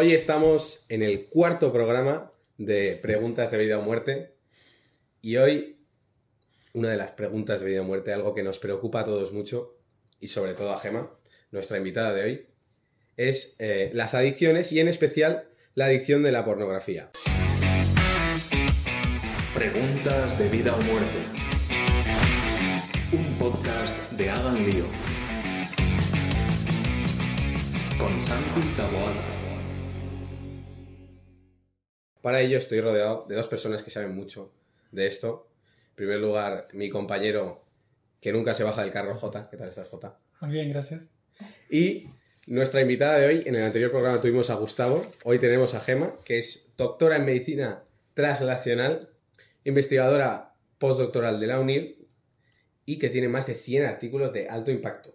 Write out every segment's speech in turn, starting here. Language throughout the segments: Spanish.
Hoy estamos en el cuarto programa de preguntas de vida o muerte y hoy una de las preguntas de vida o muerte, algo que nos preocupa a todos mucho y sobre todo a Gema, nuestra invitada de hoy, es eh, las adicciones y en especial la adicción de la pornografía. Preguntas de vida o muerte. Un podcast de Hagan Lío. Con Santi Zaboada. Para ello estoy rodeado de dos personas que saben mucho de esto. En primer lugar, mi compañero que nunca se baja del carro, J. ¿Qué tal estás, J? Muy bien, gracias. Y nuestra invitada de hoy, en el anterior programa tuvimos a Gustavo, hoy tenemos a Gema, que es doctora en medicina translacional, investigadora postdoctoral de la UNIR y que tiene más de 100 artículos de alto impacto.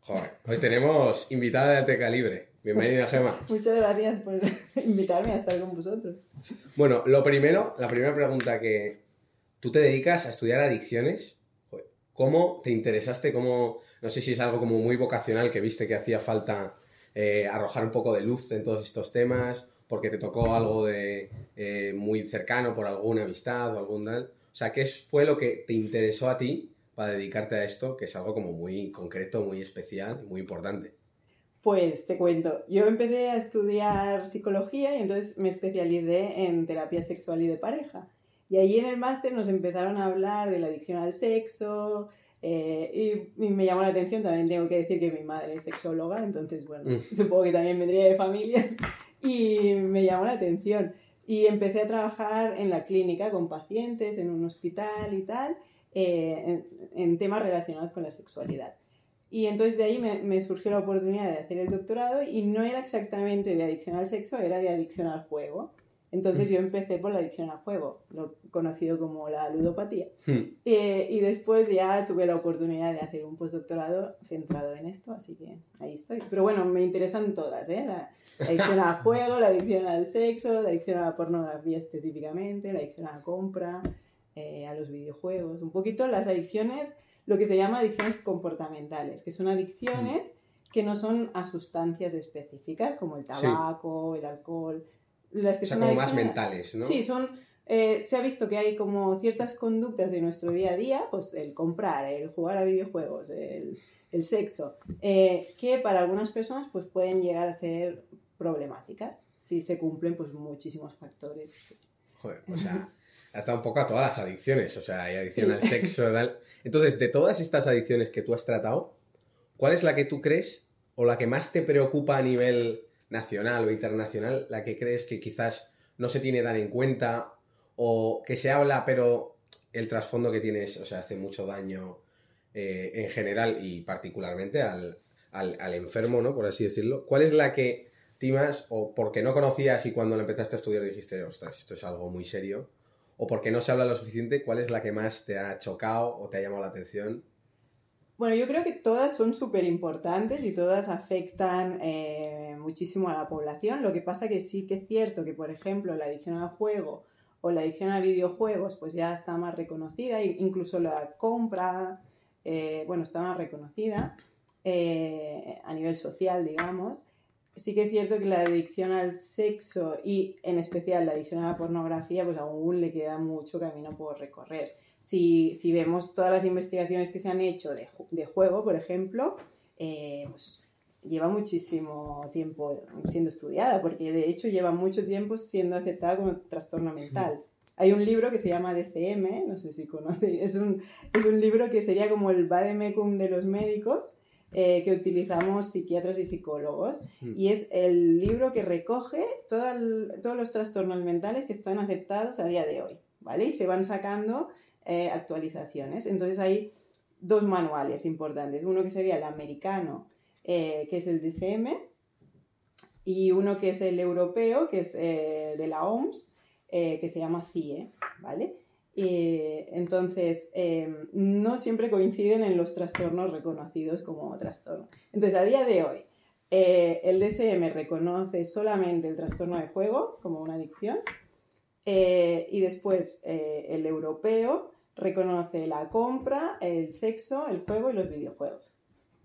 Joder, hoy tenemos invitada de alto calibre. Bienvenida, Gema. Muchas gracias por invitarme a estar con vosotros. Bueno, lo primero, la primera pregunta que tú te dedicas a estudiar adicciones. ¿Cómo te interesaste? ¿Cómo, no sé si es algo como muy vocacional que viste que hacía falta eh, arrojar un poco de luz en todos estos temas? Porque te tocó algo de eh, muy cercano por alguna amistad o algún tal. O sea, ¿qué fue lo que te interesó a ti para dedicarte a esto? Que es algo como muy concreto, muy especial muy importante. Pues te cuento, yo empecé a estudiar psicología y entonces me especialicé en terapia sexual y de pareja. Y ahí en el máster nos empezaron a hablar de la adicción al sexo eh, y, y, me llamó la atención, también tengo que decir que mi madre es sexóloga, entonces bueno, Mm. supongo que también vendría de familia y me llamó la atención. Y empecé a trabajar en la clínica con pacientes, en un hospital y tal, eh, en, en temas relacionados con la sexualidad. Y entonces de ahí me, me, surgió la oportunidad de hacer el doctorado y no era exactamente de adicción al sexo, era de adicción al juego. Entonces yo empecé por la adicción al juego, lo conocido como la ludopatía. Hmm. Eh, y después ya tuve la oportunidad de hacer un postdoctorado centrado en esto, así que ahí estoy. Pero bueno, me interesan todas, ¿eh? La, la adicción al juego, la adicción al sexo, la adicción a la pornografía específicamente, la adicción a la compra, eh, a los videojuegos. Un poquito las adicciones lo que se llama adicciones comportamentales, que son adicciones que no son a sustancias específicas, como el tabaco, sí. el alcohol. Las que o sea, son como más mentales, ¿no? Sí, son... Eh, se ha visto que hay como ciertas conductas de nuestro día a día, pues el comprar, el jugar a videojuegos, el, el sexo, eh, que para algunas personas pues pueden llegar a ser problemáticas si se cumplen pues muchísimos factores. Joder, o sea, hasta un poco a todas las adicciones, o sea, hay adicción sí. al sexo, tal. Entonces, de todas estas adicciones que tú has tratado, ¿cuál es la que tú crees o la que más te preocupa a nivel nacional o internacional, la que crees que quizás no se tiene tan en cuenta o que se habla, pero el trasfondo que tienes, o sea, hace mucho daño eh, en general y particularmente al, al, al, enfermo, ¿no? Por así decirlo. ¿Cuál es la que timas o porque no conocías y cuando lo empezaste a estudiar dijiste, ostras, esto es algo muy serio? O porque no se habla lo suficiente, ¿cuál es la que más te ha chocado o te ha llamado la atención? Bueno, yo creo que todas son súper importantes y todas afectan eh, muchísimo a la población. Lo que pasa que sí que es cierto que, por ejemplo, la adicción al juego o la adicción a videojuegos, pues ya está más reconocida, incluso la compra, eh, bueno, está más reconocida eh, a nivel social, digamos. Sí que es cierto que la adicción al sexo y en especial la adicción a la pornografía, pues aún le queda mucho camino por recorrer. Si, si vemos todas las investigaciones que se han hecho de, de juego, por ejemplo, eh, pues lleva muchísimo tiempo siendo estudiada, porque de hecho lleva mucho tiempo siendo aceptada como trastorno mental. Hay un libro que se llama DSM, no sé si conocéis, es un, es un libro que sería como el vademecum de los médicos, eh, que utilizamos psiquiatras y psicólogos. Mm. Y es el libro que recoge todo el, todos los trastornos mentales que están aceptados a día de hoy, ¿vale? Y se van sacando eh, actualizaciones. Entonces hay dos manuales importantes. Uno que sería el americano, eh, que es el DSM, y uno que es el europeo, que es de la OMS, que se llama CIE, ¿vale? Eh, entonces, eh, no siempre coinciden en los trastornos reconocidos como trastorno. Entonces, a día de hoy, eh, el DSM reconoce solamente el trastorno de juego como una adicción eh, y después el europeo reconoce la compra, el sexo, el juego y los videojuegos.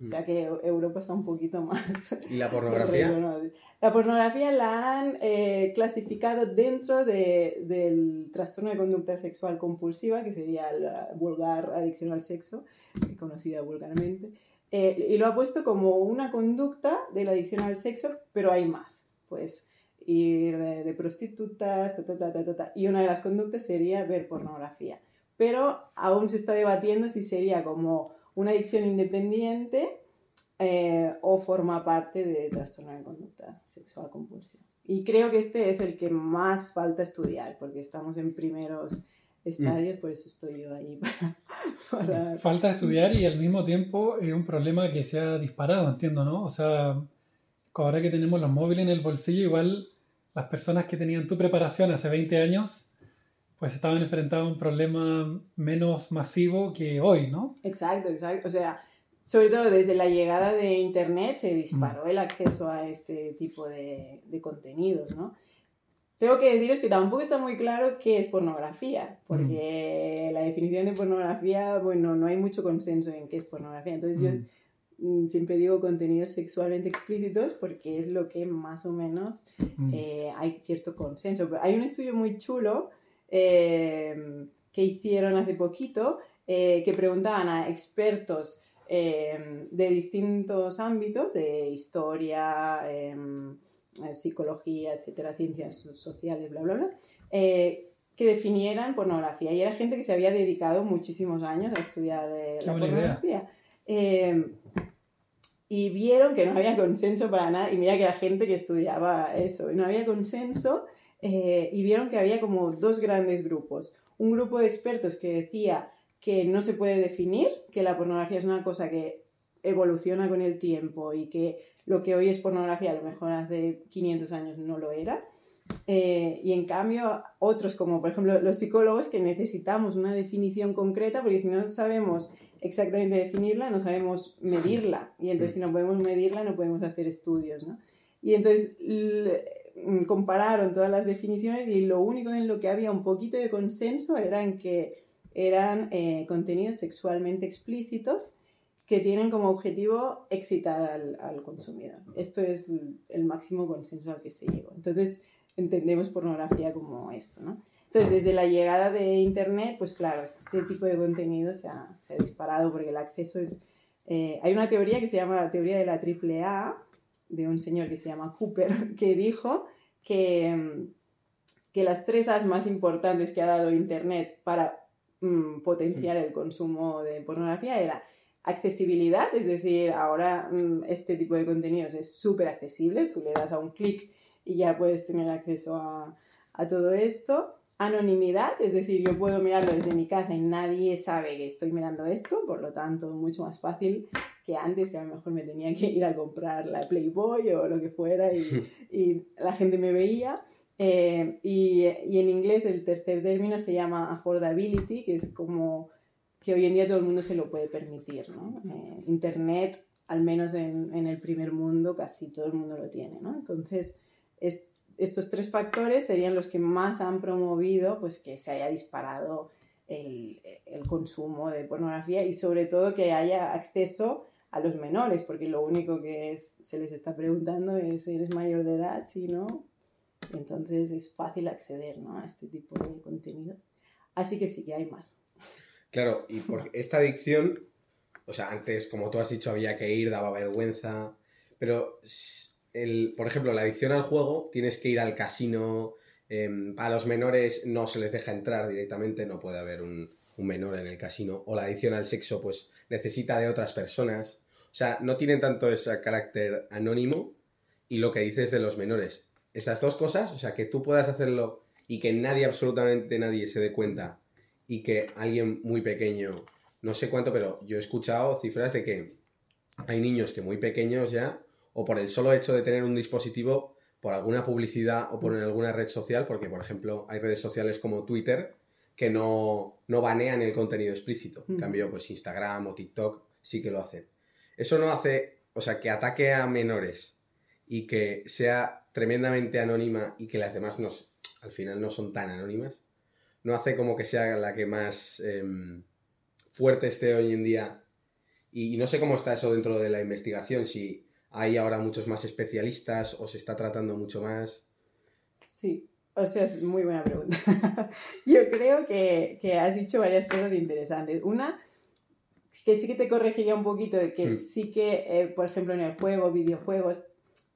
O sea que Europa está un poquito más. ¿Y la pornografía? La pornografía la han eh, clasificado dentro de, del trastorno de conducta sexual compulsiva, que sería la vulgar adicción al sexo, conocida vulgarmente. Eh, y lo ha puesto como una conducta de la adicción al sexo, pero hay más. Pues ir de prostitutas, ta, ta, ta, ta, y una de las conductas sería ver pornografía. Pero aún se está debatiendo si sería como una adicción independiente eh, o forma parte de trastorno de conducta sexual compulsiva. Y creo que este es el que más falta estudiar, porque estamos en primeros estadios, por eso estoy yo ahí para, Falta estudiar y al mismo tiempo es un problema que se ha disparado, entiendo, ¿no? O sea, ahora que tenemos los móviles en el bolsillo, igual las personas que tenían tu preparación hace 20 años pues estaban enfrentando a un problema menos masivo que hoy, ¿no? Exacto, exacto. O sea, sobre todo desde la llegada de Internet se disparó mm. el acceso a este tipo de, de, contenidos, ¿no? Tengo que deciros que tampoco está muy claro qué es pornografía, porque mm. la definición de pornografía, bueno, no hay mucho consenso en qué es pornografía. Entonces yo mm. siempre digo contenidos sexualmente explícitos porque es lo que más o menos eh, hay cierto consenso. Pero hay un estudio muy chulo Em, que hicieron hace poquito, eh, que preguntaban a expertos em, de distintos ámbitos, de historia, em, eh, psicología, etcétera, ciencias sociales, bla, bla, bla, eh, que definieran pornografía. Y era gente que se había dedicado muchísimos años a estudiar la pornografía. y vieron que no había consenso para nada. Y mira que era gente que estudiaba eso. Y no había consenso eh, y vieron que había como dos grandes grupos. Un grupo de expertos que decía que no se puede definir, que la pornografía es una cosa que evoluciona con el tiempo y que lo que hoy es pornografía a lo mejor hace 500 años no lo era. Eh, y en cambio, otros como por ejemplo los psicólogos que necesitamos una definición concreta porque si no sabemos exactamente definirla, no sabemos medirla. Y entonces si no podemos medirla, no podemos hacer estudios. ¿no? Y entonces compararon todas las definiciones y lo único en lo que había un poquito de consenso era que eran eh, contenidos sexualmente explícitos que tienen como objetivo excitar al, consumidor. Esto es el máximo consenso al que se llegó. Entonces, entendemos pornografía como esto, ¿no? Entonces, desde la llegada de Internet, pues claro, este tipo de contenido se ha, disparado porque el acceso es... Eh, hay una teoría que se llama la teoría de la triple A, de un señor que se llama Cooper, que dijo que, que las tres As más importantes que ha dado Internet para mm, potenciar el consumo de pornografía era accesibilidad, es decir, ahora mm, este tipo de contenidos es súper accesible, tú le das a un clic y ya puedes tener acceso a, a todo esto. Anonimidad, es decir, yo puedo mirarlo desde mi casa y nadie sabe que estoy mirando esto, por lo tanto, mucho más fácil que antes, que a lo mejor me tenía que ir a comprar la Playboy o lo que fuera y, y la gente me veía. Eh, y, y, en inglés el tercer término se llama affordability, que es como que hoy en día todo el mundo se lo puede permitir. ¿no? Eh, Internet, al menos en, en, el primer mundo, casi todo el mundo lo tiene. ¿no? Entonces, es, estos tres factores serían los que más han promovido pues, que se haya disparado el, el consumo de pornografía y sobre todo que haya acceso a los menores, porque lo único que es, se les está preguntando es si eres mayor de edad, si no, entonces es fácil acceder ¿no? a este tipo de contenidos. Así que sí que hay más. Claro, y por esta adicción, o sea, antes, como tú has dicho, había que ir, daba vergüenza, pero, el, por ejemplo, la adicción al juego, tienes que ir al casino, eh, a los menores no se les deja entrar directamente, no puede haber un, un menor en el casino, o la adicción al sexo, pues necesita de otras personas. O sea, no tienen tanto ese carácter anónimo y lo que dices de los menores. Esas dos cosas, o sea, que tú puedas hacerlo y que nadie, absolutamente nadie se dé cuenta y que alguien muy pequeño, no sé cuánto, pero yo he escuchado cifras de que hay niños que muy pequeños ya, o por el solo hecho de tener un dispositivo, por alguna publicidad o por alguna red social, porque por ejemplo hay redes sociales como Twitter, que no, no banean el contenido explícito. En cambio, pues Instagram o TikTok sí que lo hacen. Eso no hace, o sea, que ataque a menores y que sea tremendamente anónima y que las demás nos, al final no son tan anónimas, no hace como que sea la que más em, fuerte esté hoy en día Y, y no sé cómo está eso dentro de la investigación, si hay ahora muchos más especialistas o se está tratando mucho más. Sí, o sea, es muy buena pregunta. Yo creo que, que has dicho varias cosas interesantes. Una, que sí que te corregiría un poquito que sí que, eh, por ejemplo, en el juego, videojuegos,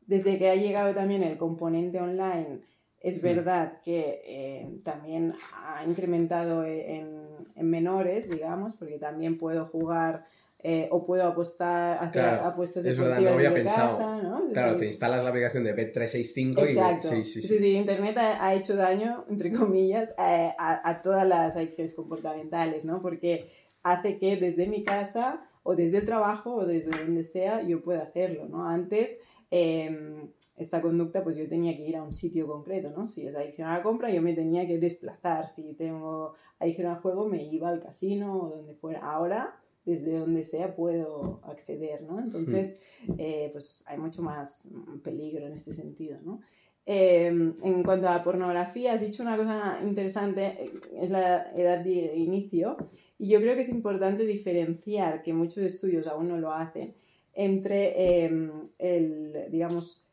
desde que ha llegado también el componente online, es verdad que eh, también ha incrementado en, en menores, digamos, porque también puedo jugar eh, o puedo apostar, hacer Claro, apuestas es verdad, deportivas no había desde pensado. casa, ¿no? Claro, te instalas la aplicación de Bet365 Exacto. y... Sí, sí, Es sí. decir, Internet ha, ha hecho daño, entre comillas, a, a- a todas las adicciones comportamentales, ¿no? Porque hace que desde mi casa o desde el trabajo o desde donde sea yo pueda hacerlo, ¿no? Antes eh, esta conducta pues yo tenía que ir a un sitio concreto, ¿no? Si es adicción a la compra yo me tenía que desplazar, si tengo adicción al juego me iba al casino o donde fuera. Ahora desde donde sea puedo acceder, ¿no? Entonces, eh, pues hay mucho más mm, peligro en este sentido, ¿no? Eh, en cuanto a la pornografía, has dicho una cosa interesante, eh, es la edad de inicio, y yo creo que es importante diferenciar, que muchos estudios aún no lo hacen, entre eh, el, digamos,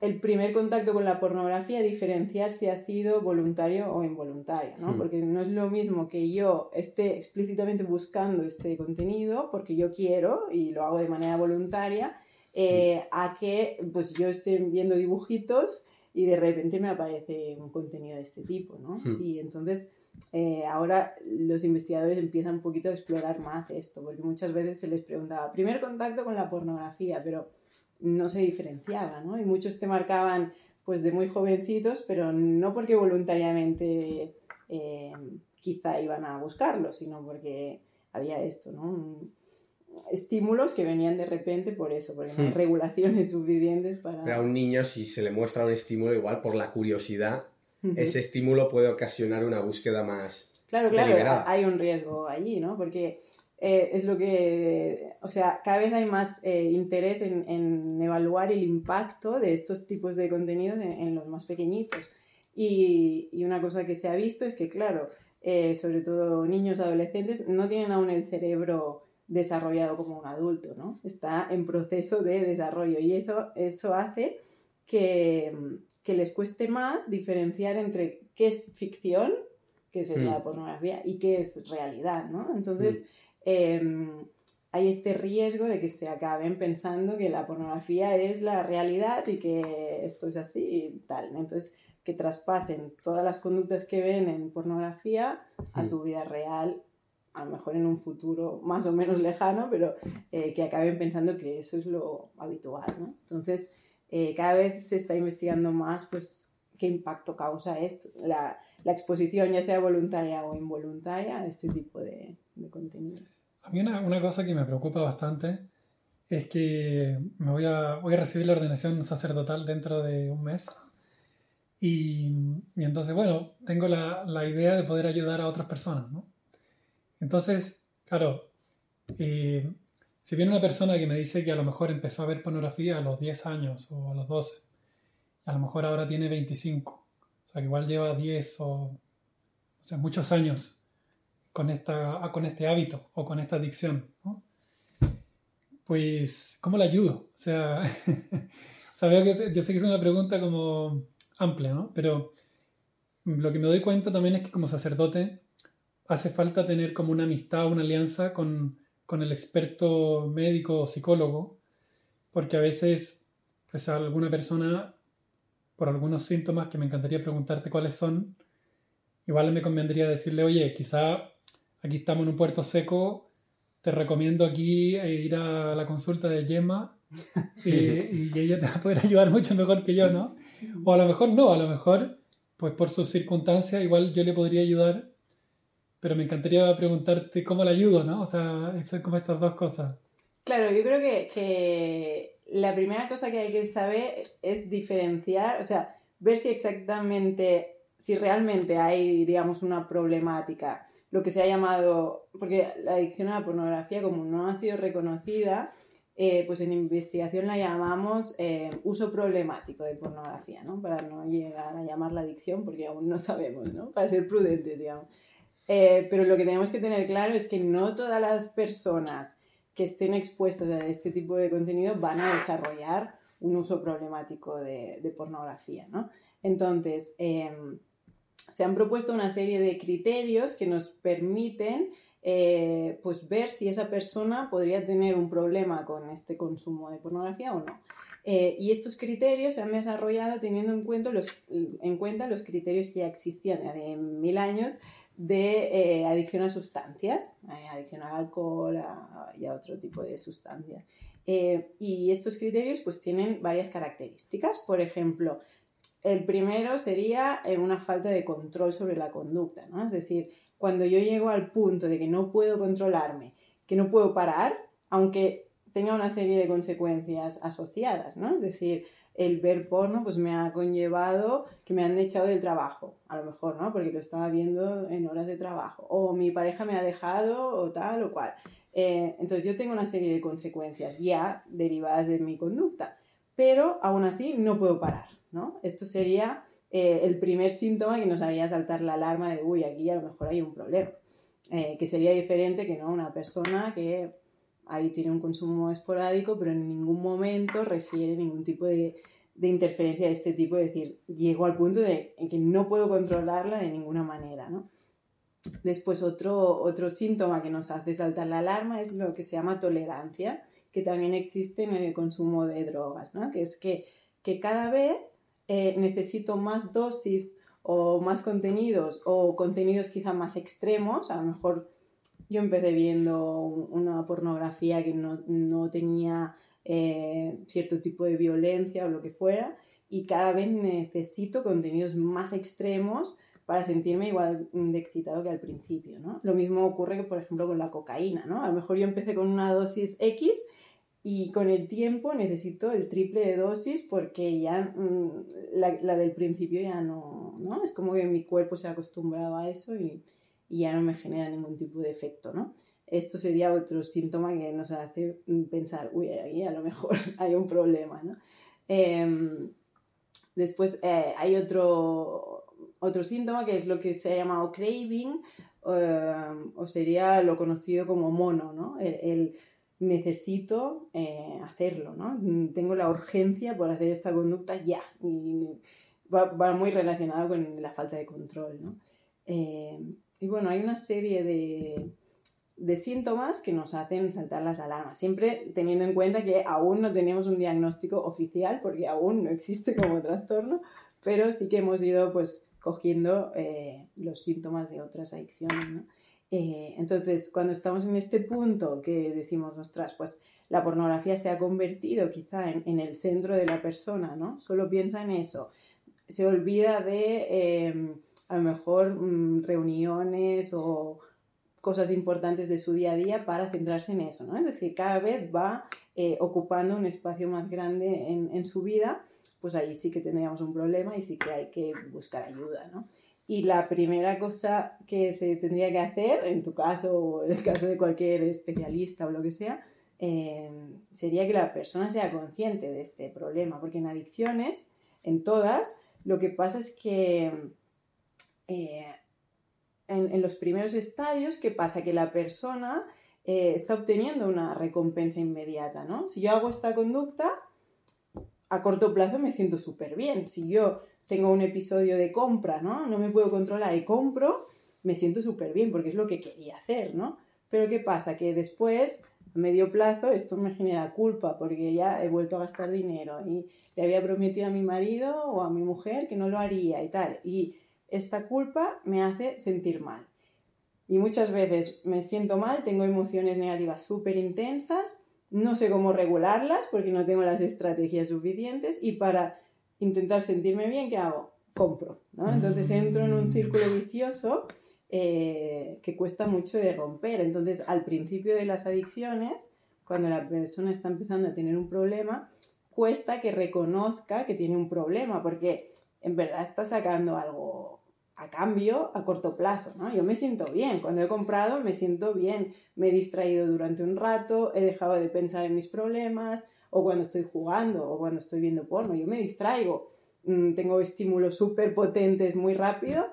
el primer contacto con la pornografía, diferenciar si ha sido voluntario o involuntario, ¿no? Hmm. Porque no es lo mismo que yo esté explícitamente buscando este contenido, porque yo quiero y lo hago de manera voluntaria, eh, a que pues yo esté viendo dibujitos y de repente me aparece un contenido de este tipo, ¿no? Hmm. Y entonces eh, ahora los investigadores empiezan un poquito a explorar más esto, porque muchas veces se les preguntaba, primer contacto con la pornografía, pero no se diferenciaba, ¿no? Y muchos te marcaban pues de muy jovencitos, pero no porque voluntariamente eh, quizá iban a buscarlo, sino porque había esto, ¿no? Estímulos que venían de repente por eso, porque no hay Hmm. regulaciones suficientes para... Pero a un niño, si se le muestra un estímulo, igual por la curiosidad, ese estímulo puede ocasionar una búsqueda más... Claro, claro, deliberada. hay un riesgo allí, ¿no? Porque eh, es lo que, o sea, cada vez hay más eh, interés en, en evaluar el impacto de estos tipos de contenidos en, en los más pequeñitos. Y, y una cosa que se ha visto es que, claro, eh, sobre todo niños, adolescentes, no tienen aún el cerebro desarrollado como un adulto, ¿no? Está en proceso de desarrollo y eso, eso hace que, que les cueste más diferenciar entre qué es ficción, que sería Mm. la pornografía, y qué es realidad, ¿no? Entonces, eh, hay este riesgo de que se acaben pensando que la pornografía es la realidad y que esto es así y tal. Entonces, que traspasen todas las conductas que ven en pornografía a Mm. su vida real, a lo mejor en un futuro más o menos lejano, pero eh, que acaben pensando que eso es lo habitual, ¿no? Entonces, eh, cada vez se está investigando más, pues, qué impacto causa esto, la, la exposición, ya sea voluntaria o involuntaria, a este tipo de, de contenido. A mí una, una cosa que me preocupa bastante es que me voy a, voy a recibir la ordenación sacerdotal dentro de un mes. Y, y entonces, bueno, tengo la, la idea de poder ayudar a otras personas, ¿no? Entonces, claro, eh, si viene una persona que me dice que a lo mejor empezó a ver pornografía a los 10 años o a los 12, y a lo mejor ahora tiene 25, o sea que igual lleva 10 o, o sea, muchos años con, esta, con este hábito o con esta adicción, ¿no? Pues, ¿cómo le ayudo? O sea, que yo sé que es una pregunta como amplia, ¿no? Pero lo que me doy cuenta también es que como sacerdote hace falta tener como una amistad, una alianza con, con el experto médico o psicólogo, porque a veces, pues alguna persona, por algunos síntomas que me encantaría preguntarte cuáles son, igual me convendría decirle, oye, quizá aquí estamos en un puerto seco, te recomiendo aquí eh, ir a la consulta de Gemma eh, y ella te va a poder ayudar mucho mejor que yo, ¿no? O a lo mejor no, a lo mejor, pues por sus circunstancias, igual yo le podría ayudar, pero me encantaría preguntarte cómo le ayudo, ¿no? O sea, son como estas dos cosas. Claro, yo creo que, que la primera cosa que hay que saber es diferenciar, o sea, ver si exactamente, si realmente hay, digamos, una problemática, lo que se ha llamado, porque la adicción a la pornografía, como no ha sido reconocida, eh, pues en investigación la llamamos eh, uso problemático de pornografía, ¿no? Para no llegar a llamarla adicción, porque aún no sabemos, ¿no? Para ser prudentes, digamos. Eh, pero lo que tenemos que tener claro es que no todas las personas que estén expuestos a este tipo de contenido van a desarrollar un uso problemático de, de pornografía, ¿no? Entonces, em, se han propuesto una serie de criterios que nos permiten eh, pues ver si esa persona podría tener un problema con este consumo de pornografía o no. Eh, y estos criterios se han desarrollado teniendo en cuenta los, en cuenta los criterios que ya existían de mil años de eh, adicción a sustancias, adicción al alcohol y a otro tipo de sustancias. y estos criterios pues tienen varias características. Por ejemplo, el primero sería una falta de control sobre la conducta, ¿no? Es decir, cuando yo llego al punto de que no puedo controlarme, que no puedo parar, aunque tenga una serie de consecuencias asociadas, ¿no? Es decir, el ver porno pues me ha conllevado que me han echado del trabajo, a lo mejor, ¿no? Porque lo estaba viendo en horas de trabajo, o mi pareja me ha dejado, o tal o cual. Eh, entonces yo tengo una serie de consecuencias ya derivadas de mi conducta, pero aún así no puedo parar, ¿no? Esto sería eh, el primer síntoma que nos haría saltar la alarma de, uy, aquí a lo mejor hay un problema, eh, que sería diferente que no una persona que ahí tiene un consumo esporádico, pero en ningún momento refiere ningún tipo de, interferencia de este tipo, es decir, llego al punto de en que no puedo controlarla de ninguna manera, ¿no? Después otro, otro síntoma que nos hace saltar la alarma es lo que se llama tolerancia, que también existe en el consumo de drogas, ¿no? Que es que, que cada vez eh, necesito más dosis o más contenidos o contenidos quizá más extremos, a lo mejor yo empecé viendo una pornografía que no, tenía eh, cierto tipo de violencia o lo que fuera, y cada vez necesito contenidos más extremos para sentirme igual de excitado que al principio, ¿no? Lo mismo ocurre, por ejemplo, con la cocaína, ¿no? A lo mejor yo empecé con una dosis X y con el tiempo necesito el triple de dosis porque ya mm, la, del principio ya no, ¿no? Es como que mi cuerpo se ha acostumbrado a eso y, ya no me genera ningún tipo de efecto, ¿no? Esto sería otro síntoma que nos hace pensar, uy, ahí a lo mejor hay un problema, ¿no? Em, después eh, hay otro, otro síntoma que es lo que se ha llamado craving em, o sería lo conocido como mono, ¿no? el necesito eh, hacerlo, ¿no? Tengo la urgencia por hacer esta conducta ya. Y va, muy relacionado con la falta de control, ¿no? Eh, y bueno, hay una serie de, de, síntomas que nos hacen saltar las alarmas, siempre teniendo en cuenta que aún no tenemos un diagnóstico oficial, porque aún no existe como trastorno, pero sí que hemos ido pues cogiendo eh, los síntomas de otras adicciones, ¿no? Eh, entonces, cuando estamos en este punto que decimos, ostras, pues la pornografía se ha convertido quizá en, el centro de la persona, ¿no? Solo piensa en eso. Se olvida de, em, a lo mejor, mm, reuniones o cosas importantes de su día a día para centrarse en eso, ¿no? Es decir, cada vez va eh, ocupando un espacio más grande en, en su vida, pues ahí sí que tendríamos un problema y sí que hay que buscar ayuda, ¿no? Y la primera cosa que se tendría que hacer, en tu caso o en el caso de cualquier especialista o lo que sea, eh, sería que la persona sea consciente de este problema, porque en adicciones, en todas, lo que pasa es que eh, en, los primeros estadios, ¿qué pasa? Que la persona eh, está obteniendo una recompensa inmediata, ¿no? Si yo hago esta conducta, a corto plazo me siento súper bien. Si yo tengo un episodio de compra, ¿no? No me puedo controlar y compro, me siento súper bien porque es lo que quería hacer, ¿no? Pero ¿qué pasa? Que después, a medio plazo, esto me genera culpa porque ya he vuelto a gastar dinero y le había prometido a mi marido o a mi mujer que no lo haría y tal. Y esta culpa me hace sentir mal. Y muchas veces me siento mal, tengo emociones negativas súper intensas, no sé cómo regularlas porque no tengo las estrategias suficientes y para intentar sentirme bien, ¿qué hago? Compro, ¿no? Entonces entro en un círculo vicioso eh, que cuesta mucho de romper. Entonces, al principio de las adicciones, cuando la persona está empezando a tener un problema, cuesta que reconozca que tiene un problema, porque en verdad está sacando algo a cambio a corto plazo, ¿no? Yo me siento bien, cuando he comprado me siento bien, me he distraído durante un rato, he dejado de pensar en mis problemas, o cuando estoy jugando o cuando estoy viendo porno. Yo me distraigo, mm, tengo estímulos súper potentes muy rápido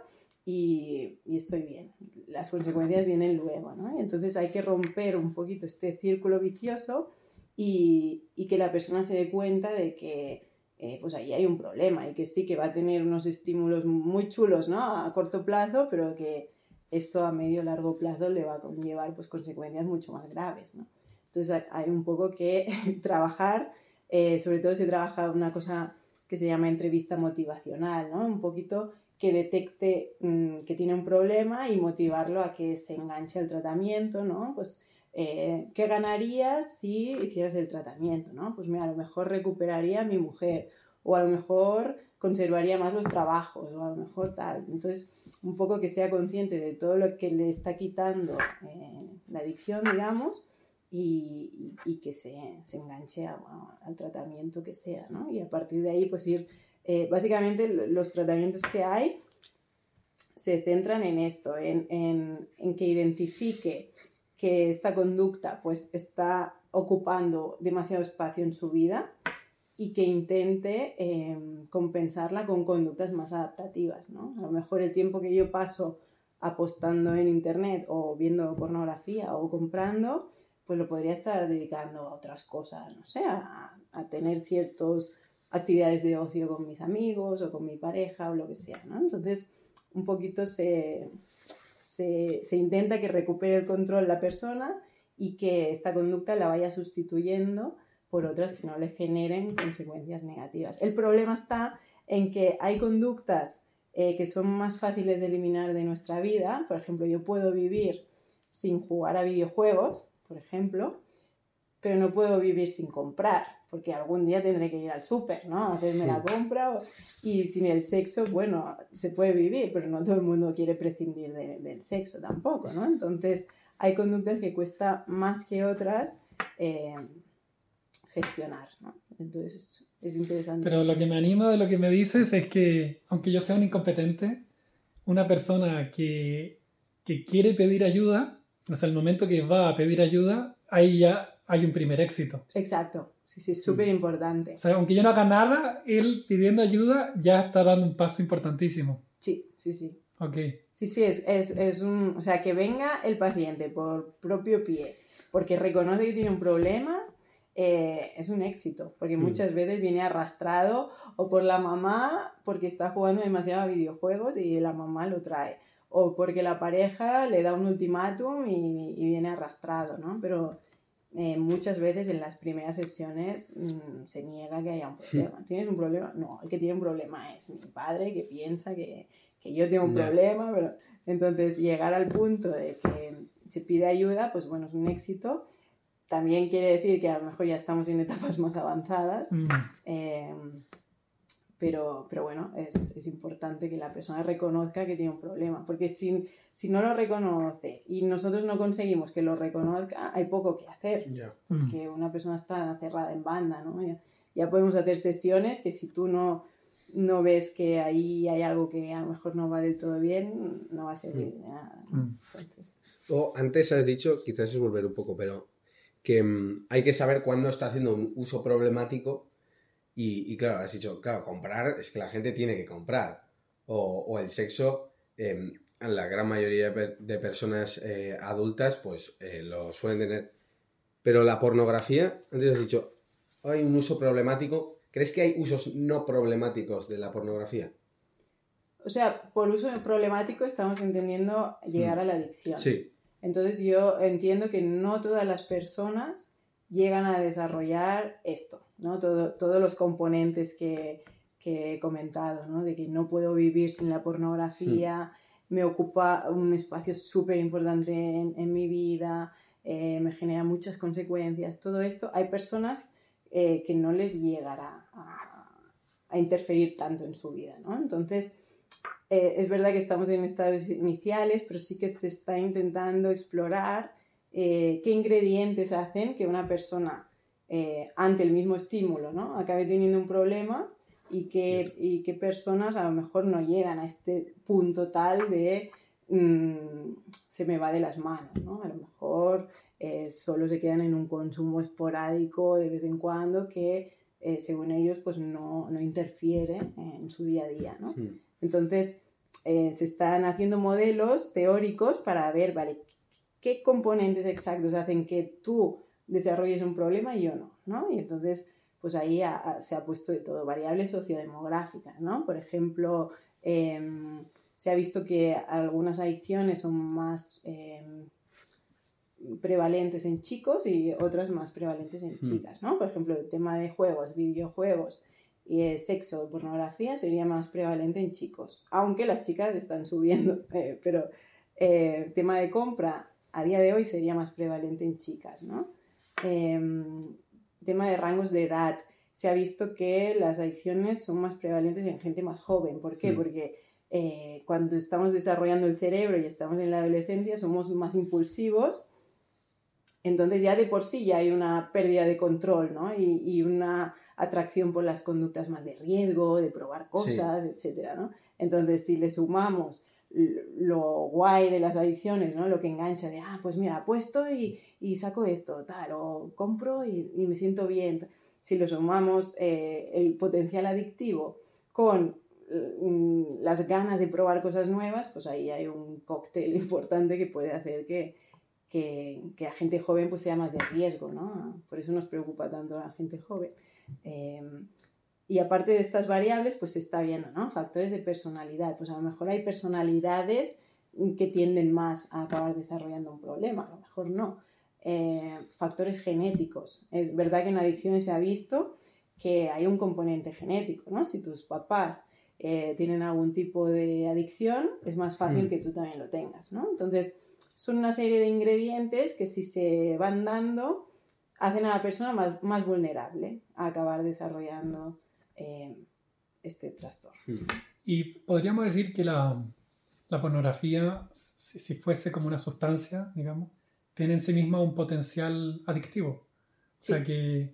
y, y estoy bien. Las consecuencias vienen luego, ¿no? Entonces hay que romper un poquito este círculo vicioso y, y que la persona se dé cuenta de que eh, pues ahí hay un problema y que sí que va a tener unos estímulos muy chulos, ¿no? A corto plazo, pero que esto a medio largo plazo le va a conllevar pues consecuencias mucho más graves, ¿no? Entonces hay un poco que trabajar, eh, sobre todo se trabaja una cosa que se llama entrevista motivacional, ¿no? Un poquito que detecte mm, que tiene un problema y motivarlo a que se enganche al tratamiento, ¿no? Pues, eh, ¿qué ganarías si hicieras el tratamiento, ¿no? Pues mira, a lo mejor recuperaría a mi mujer o a lo mejor conservaría más los trabajos o a lo mejor tal. Entonces, un poco que sea consciente de todo lo que le está quitando eh, la adicción, digamos, y, y, que se, se enganche a, al tratamiento que sea, ¿no? Y a partir de ahí, pues ir eh, básicamente los tratamientos que hay se centran en esto, en, en, en, que identifique que esta conducta pues está ocupando demasiado espacio en su vida y que intente eh, compensarla con conductas más adaptativas. ¿no? A lo mejor el tiempo que yo paso apostando en internet o viendo pornografía o comprando, pues lo podría estar dedicando a otras cosas, no sé, a, a tener ciertos actividades de ocio con mis amigos o con mi pareja o lo que sea, ¿no? Entonces, un poquito se, se, se, intenta que recupere el control la persona y que esta conducta la vaya sustituyendo por otras que no le generen consecuencias negativas. El problema está en que hay conductas eh, que son más fáciles de eliminar de nuestra vida. Por ejemplo, yo puedo vivir sin jugar a videojuegos, por ejemplo, pero no puedo vivir sin comprar porque algún día tendré que ir al súper, ¿no? Hacerme la compra y sin el sexo, bueno, se puede vivir, pero no todo el mundo quiere prescindir de, del sexo tampoco, ¿no? Entonces, hay conductas que cuesta más que otras eh, gestionar, ¿no? Entonces, es, es interesante. Pero lo que me anima de lo que me dices es que, aunque yo sea un incompetente, una persona que, que quiere pedir ayuda, sea, el momento que va a pedir ayuda, ahí ya hay un primer éxito. Exacto, sí, sí, súper importante. O sea, aunque yo no haga nada, él pidiendo ayuda ya está dando un paso importantísimo. Sí, sí, sí. Ok. Sí, sí, es, es, es un... O sea, que venga el paciente por propio pie, porque reconoce que tiene un problema, eh, es un éxito, porque muchas veces viene arrastrado o por la mamá porque está jugando demasiado a videojuegos y la mamá lo trae, o porque la pareja le da un ultimátum y, y viene arrastrado, ¿no? Pero eh, muchas veces en las primeras sesiones mmm, se niega que haya un problema. ¿Tienes un problema? No, el que tiene un problema es mi padre que piensa que, que yo tengo un problema. Pero... Entonces, llegar al punto de que se pide ayuda, pues bueno, es un éxito. También quiere decir que a lo mejor ya estamos en etapas más avanzadas. Mm. Eh, pero, pero bueno, es, es, importante que la persona reconozca que tiene un problema, porque si, si no lo reconoce y nosotros no conseguimos que lo reconozca, hay poco que hacer, yeah. porque una persona está cerrada en banda, ¿no? Ya, ya, podemos hacer sesiones que si tú no, no ves que ahí hay algo que a lo mejor no va del todo bien, no va a servir de nada. ¿no? Mm. Entonces... O antes has dicho, quizás es volver un poco, pero que um, hay que saber cuándo está haciendo un uso problemático y, y, claro, has dicho, claro, comprar es que la gente tiene que comprar. O, o el sexo, eh, la gran mayoría de, de personas eh, adultas, pues eh, lo suelen tener. Pero la pornografía, antes has dicho, hay un uso problemático. ¿Crees que hay usos no problemáticos de la pornografía? O sea, por uso problemático estamos entendiendo llegar mm. a la adicción. Sí. Entonces yo entiendo que no todas las personas llegan a desarrollar esto, ¿no? Todo, todos los componentes que, que, he comentado, ¿no? De que no puedo vivir sin la pornografía, mm. me ocupa un espacio súper importante en, en, mi vida, eh, me genera muchas consecuencias, todo esto. Hay personas eh, que no les llegará a, a, interferir tanto en su vida, ¿no? Entonces, eh, es verdad que estamos en estados iniciales, pero sí que se está intentando explorar qué ingredientes hacen que una persona eh, ante el mismo estímulo ¿no? acabe teniendo un problema y qué, y qué personas a lo mejor no llegan a este punto tal de mmm, se me va de las manos. ¿no? A lo mejor eh, solo se quedan en un consumo esporádico de vez en cuando que eh, según ellos pues no, no, interfiere en su día a día. ¿no? Hmm. Entonces, eh, se están haciendo modelos teóricos para ver, vale, qué componentes exactos hacen que tú desarrolles un problema y yo no, ¿no? Y entonces, pues ahí se ha puesto de todo, variables sociodemográficas, ¿no? Por ejemplo, em, se ha visto que algunas adicciones son más em, prevalentes en chicos y otras más prevalentes en hmm. chicas, ¿no? Por ejemplo, el tema de juegos, videojuegos y sexo o pornografía sería más prevalente en chicos, aunque las chicas están subiendo, eh, pero el eh, tema de compra a día de hoy sería más prevalente en chicas, ¿no? Em, tema de rangos de edad, se ha visto que las adicciones son más prevalentes en gente más joven. ¿Por qué? Hmm. Porque eh, cuando estamos desarrollando el cerebro y estamos en la adolescencia somos más impulsivos, entonces ya de por sí ya hay una pérdida de control, ¿no? Y, una atracción por las conductas más de riesgo, de probar cosas, etcétera, ¿no? Entonces si le sumamos lo guay de las adicciones, ¿no? Lo que engancha de, ah, pues mira, apuesto y, y saco esto, tal, o compro y, me siento bien. Si lo sumamos eh, el potencial adictivo con mm, las ganas de probar cosas nuevas, pues ahí hay un cóctel importante que puede hacer que, que, que, la gente joven pues sea más de riesgo, ¿no? Por eso nos preocupa tanto la gente joven. Em, y aparte de estas variables, pues se está viendo, ¿no? Factores de personalidad. Pues a lo mejor hay personalidades que tienden más a acabar desarrollando un problema, a lo mejor no. Eh, factores genéticos. Es verdad que en adicciones se ha visto que hay un componente genético, ¿no? Si tus papás eh, tienen algún tipo de adicción, es más fácil mm. que tú también lo tengas, ¿no? Entonces, son una serie de ingredientes que si se van dando, hacen a la persona más, más vulnerable a acabar desarrollando eh, este trastorno. Hmm. Y podríamos decir que la, la pornografía, si, fuese como una sustancia, digamos, tiene en sí misma un potencial adictivo. O sea que,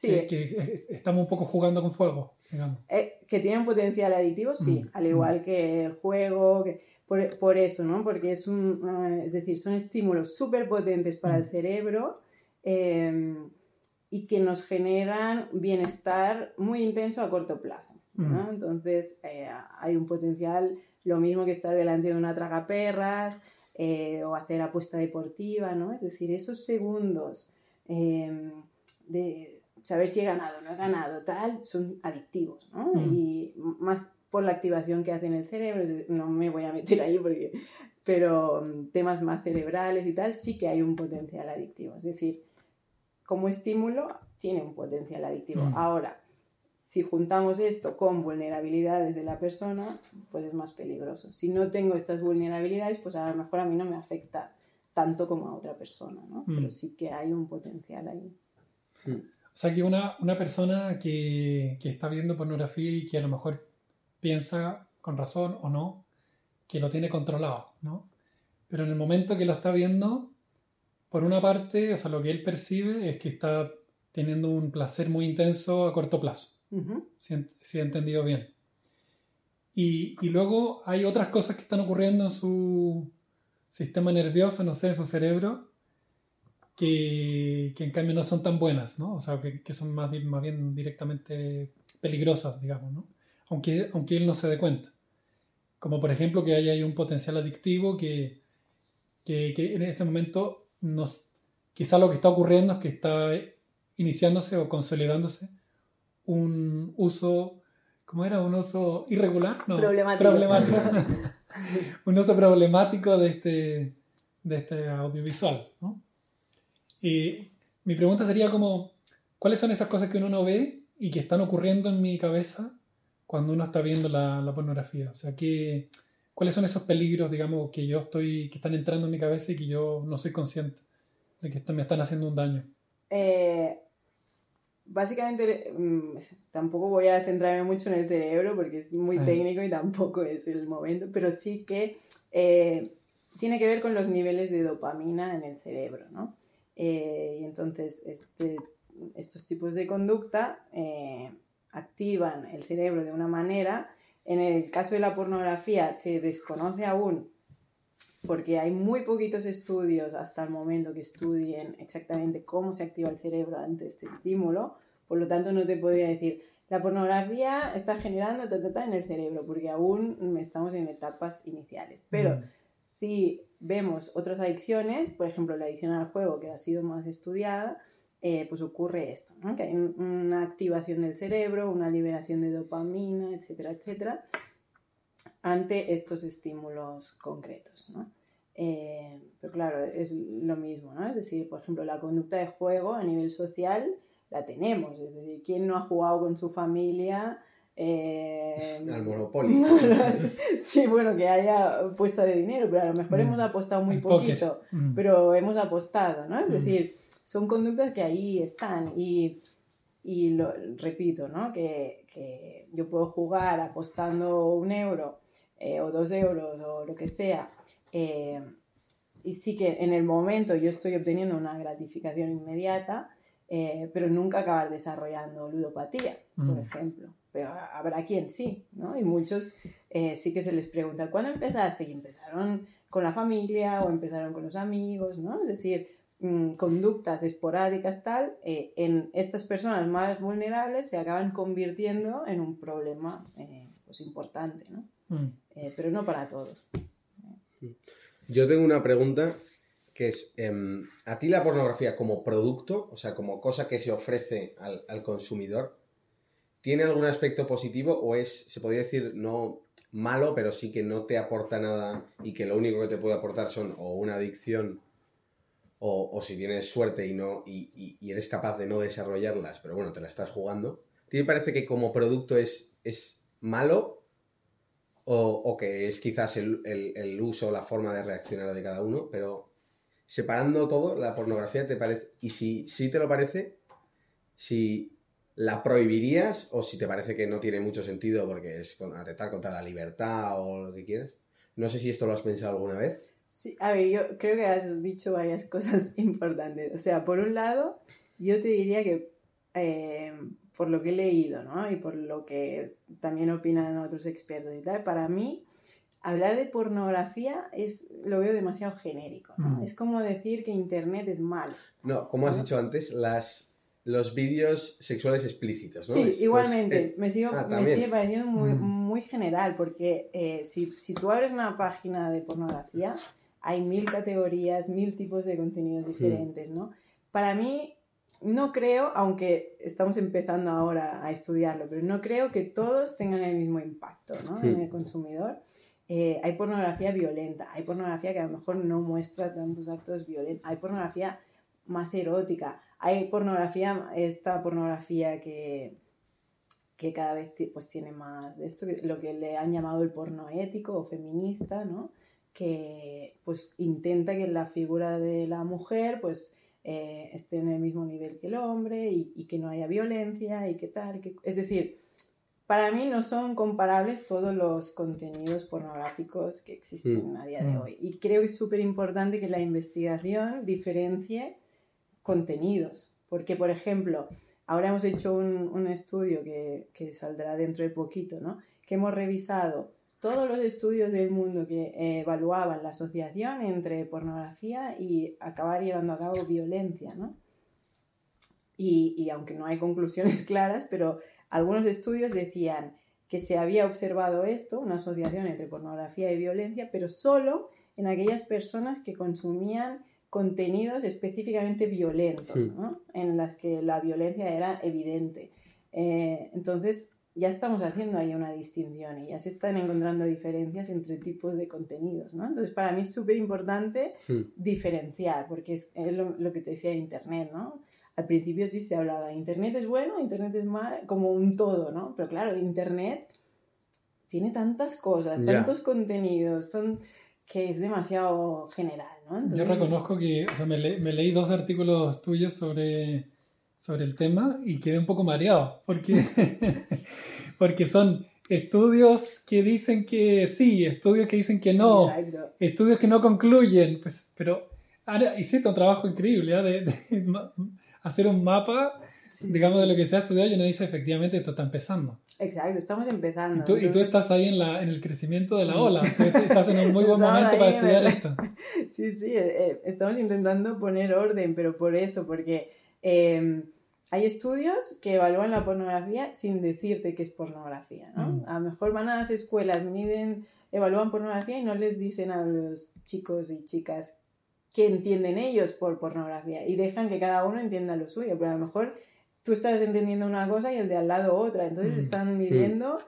que, estamos un poco jugando con fuego, digamos. Eh, que tiene un potencial adictivo, sí, hmm. al igual hmm. que el juego, que, por, por, eso, ¿no? Porque es un, eh, es decir, son estímulos súper potentes para el cerebro y que nos generan bienestar muy intenso a corto plazo. ¿no? Mm. Entonces eh, hay un potencial, lo mismo que estar delante de una tragaperras eh, o hacer apuesta deportiva, ¿no? Es decir, esos segundos em, de saber si he ganado o no he ganado, tal, son adictivos, ¿no? Mm. Y más por la activación que hace en el cerebro, no me voy a meter ahí porque, pero mm, temas más cerebrales y tal, sí que hay un potencial adictivo. Es decir, como estímulo tiene un potencial adictivo. Mm. Ahora, si juntamos esto con vulnerabilidades de la persona, pues es más peligroso. Si no tengo estas vulnerabilidades, pues a lo mejor a mí no me afecta tanto como a otra persona, ¿no? Mm. Pero sí que hay un potencial ahí. Mm. O sea que una, una persona que, que, está viendo pornografía y que a lo mejor piensa con razón o no, que lo tiene controlado, ¿no? Pero en el momento que lo está viendo, por una parte, o sea, lo que él percibe es que está teniendo un placer muy intenso a corto plazo, si, he entendido bien. Y, luego hay otras cosas que están ocurriendo en su sistema nervioso, no sé, en su cerebro, que, en cambio no son tan buenas, ¿no? O sea, que, son más, bien directamente peligrosas, digamos, ¿no? Aunque, él no se dé cuenta. Como por ejemplo que hay, hay un potencial adictivo que, que, que en ese momento nos, quizá lo que está ocurriendo es que está iniciándose o consolidándose un uso, ¿cómo era? Un uso irregular, no, problemático. un uso problemático de este, de este audiovisual. ¿no? Y mi pregunta sería como, ¿cuáles son esas cosas que uno no ve y que están ocurriendo en mi cabeza cuando uno está viendo la, la pornografía? O sea, ¿qué, ¿Cuáles son esos peligros, digamos, que yo estoy, que están entrando en mi cabeza y que yo no soy consciente de que me están haciendo un daño? Eh, básicamente, mm, tampoco voy a centrarme mucho en el cerebro porque es muy técnico y tampoco es el momento, pero sí que eh, tiene que ver con los niveles de dopamina en el cerebro, ¿no? Eh, y entonces, este, estos tipos de conducta activan el cerebro de una manera en el caso de la pornografía se desconoce aún porque hay muy poquitos estudios hasta el momento que estudien exactamente cómo se activa el cerebro ante este estímulo, por lo tanto no te podría decir la pornografía está generando ta, ta, ta en el cerebro, porque aún estamos en etapas iniciales. Pero Mm. si vemos otras adicciones, por ejemplo la adicción al juego, que ha sido más estudiada, eh, pues ocurre esto, ¿no? que hay un- una activación del cerebro, una liberación de dopamina, etcétera, etcétera, ante estos estímulos concretos. ¿no? Eh, pero claro, es lo mismo, ¿no? Es decir, por ejemplo, la conducta de juego a nivel social la tenemos, es decir, ¿quién no ha jugado con su familia? Eh, Al Monopoly. sí, bueno, que haya puesta de dinero, pero a lo mejor Mm. hemos apostado muy El poquito, Mm. pero hemos apostado, ¿no? Es Mm. decir, son conductas que ahí están y, y lo repito, ¿no? Que, que yo puedo jugar apostando un euro eh, o dos euros o lo que sea eh, y sí que en el momento yo estoy obteniendo una gratificación inmediata, eh, pero nunca acabar desarrollando ludopatía, por Mm. ejemplo. Pero habrá quien sí, ¿no? Y muchos eh, sí que se les pregunta, ¿cuándo empezaste? Y empezaron con la familia o empezaron con los amigos, ¿no? Es decir, mm, conductas esporádicas tal, eh, en estas personas más vulnerables se acaban convirtiendo en un problema eh, pues importante, ¿no? Mm. Eh, pero no para todos. Yo tengo una pregunta que es, em, ¿a ti la pornografía como producto, o sea, como cosa que se ofrece al, al consumidor, tiene algún aspecto positivo o es, se podría decir, no malo, pero sí que no te aporta nada y que lo único que te puede aportar son o una adicción o, o si tienes suerte y, no, y, y- eres capaz de no desarrollarlas, pero bueno, te la estás jugando? ¿A ti te parece que como producto es, es malo o, o que es quizás el, el- el uso, la forma de reaccionar de cada uno, pero separando todo, la pornografía te parece, y si sí te lo parece, si la prohibirías o si te parece que no tiene mucho sentido porque es atentar contra la libertad o lo que quieras. No sé si esto lo has pensado alguna vez. Sí, a ver, yo creo que has dicho varias cosas importantes. O sea, por un lado, yo te diría que eh, por lo que he leído, ¿no? Y por lo que también opinan otros expertos y tal, para mí hablar de pornografía es lo veo demasiado genérico, ¿no? Mm. Es como decir que internet es malo. No, como has Ah. dicho antes, las, los vídeos sexuales explícitos, ¿no? Sí, Es, pues, igualmente. eh, me, sigo, ah, me sigue pareciendo muy, Mm. muy general, porque eh, si, si tú abres una página de pornografía, hay mil categorías, mil tipos de contenidos diferentes, ¿no? Para mí, no creo, aunque estamos empezando ahora a estudiarlo, pero no creo que todos tengan el mismo impacto ¿no? en el consumidor. Eh, hay pornografía violenta, hay pornografía que a lo mejor no muestra tantos actos violentos, hay pornografía más erótica, hay pornografía, esta pornografía que, que cada vez pues, tiene más de esto, lo que le han llamado el porno ético o feminista, ¿no? Que pues intenta que la figura de la mujer pues eh, esté en el mismo nivel que el hombre y, y que no haya violencia y que tal. que- es decir, para mí no son comparables todos los contenidos pornográficos que existen a día de Mm. hoy. Y creo que es súper importante que la investigación diferencie contenidos. Porque, por ejemplo, ahora hemos hecho un, un estudio que, que saldrá dentro de poquito, ¿no? Que hemos revisado todos los estudios del mundo que eh, evaluaban la asociación entre pornografía y acabar llevando a cabo violencia, ¿no? Y, y aunque no hay conclusiones claras, pero algunos estudios decían que se había observado esto, una asociación entre pornografía y violencia, pero solo en aquellas personas que consumían contenidos específicamente violentos, Sí. ¿no? en las que la violencia era evidente. Eh, entonces, ya estamos haciendo ahí una distinción y ya se están encontrando diferencias entre tipos de contenidos. ¿no? Entonces, para mí es súper importante hmm. diferenciar, porque es, es lo, lo que te decía de Internet, ¿no? Al principio sí se hablaba, Internet es bueno, Internet es malo, como un todo, ¿no? Pero claro, Internet tiene tantas cosas, tantos contenidos, tan- que es demasiado general, ¿no? Yo reconozco que o sea, me, le- me leí dos artículos tuyos sobre, sobre el tema y quedé un poco mareado, porque, porque son estudios que dicen que sí, estudios que dicen que no, Exacto. estudios que no concluyen, pues, pero ahora hiciste un trabajo increíble ¿ah? de, hacer un mapa, Sí, digamos, sí. de lo que se ha estudiado y uno dice efectivamente esto está empezando. Exacto, estamos empezando. Y tú, y tú entonces- estás ahí en, la, en el crecimiento de la ola, tú estás en un muy buen momento ahí para estudiar esto. Sí, sí, eh, eh, estamos intentando poner orden, pero por eso, porque eh, hay estudios que evalúan la pornografía sin decirte que es pornografía, ¿no? Mm. A lo mejor van a las escuelas, miden, evalúan pornografía y no les dicen a los chicos y chicas qué entienden ellos por pornografía y dejan que cada uno entienda lo suyo, pero a lo mejor tú estás entendiendo una cosa y el de al lado otra, entonces Mm. están midiendo,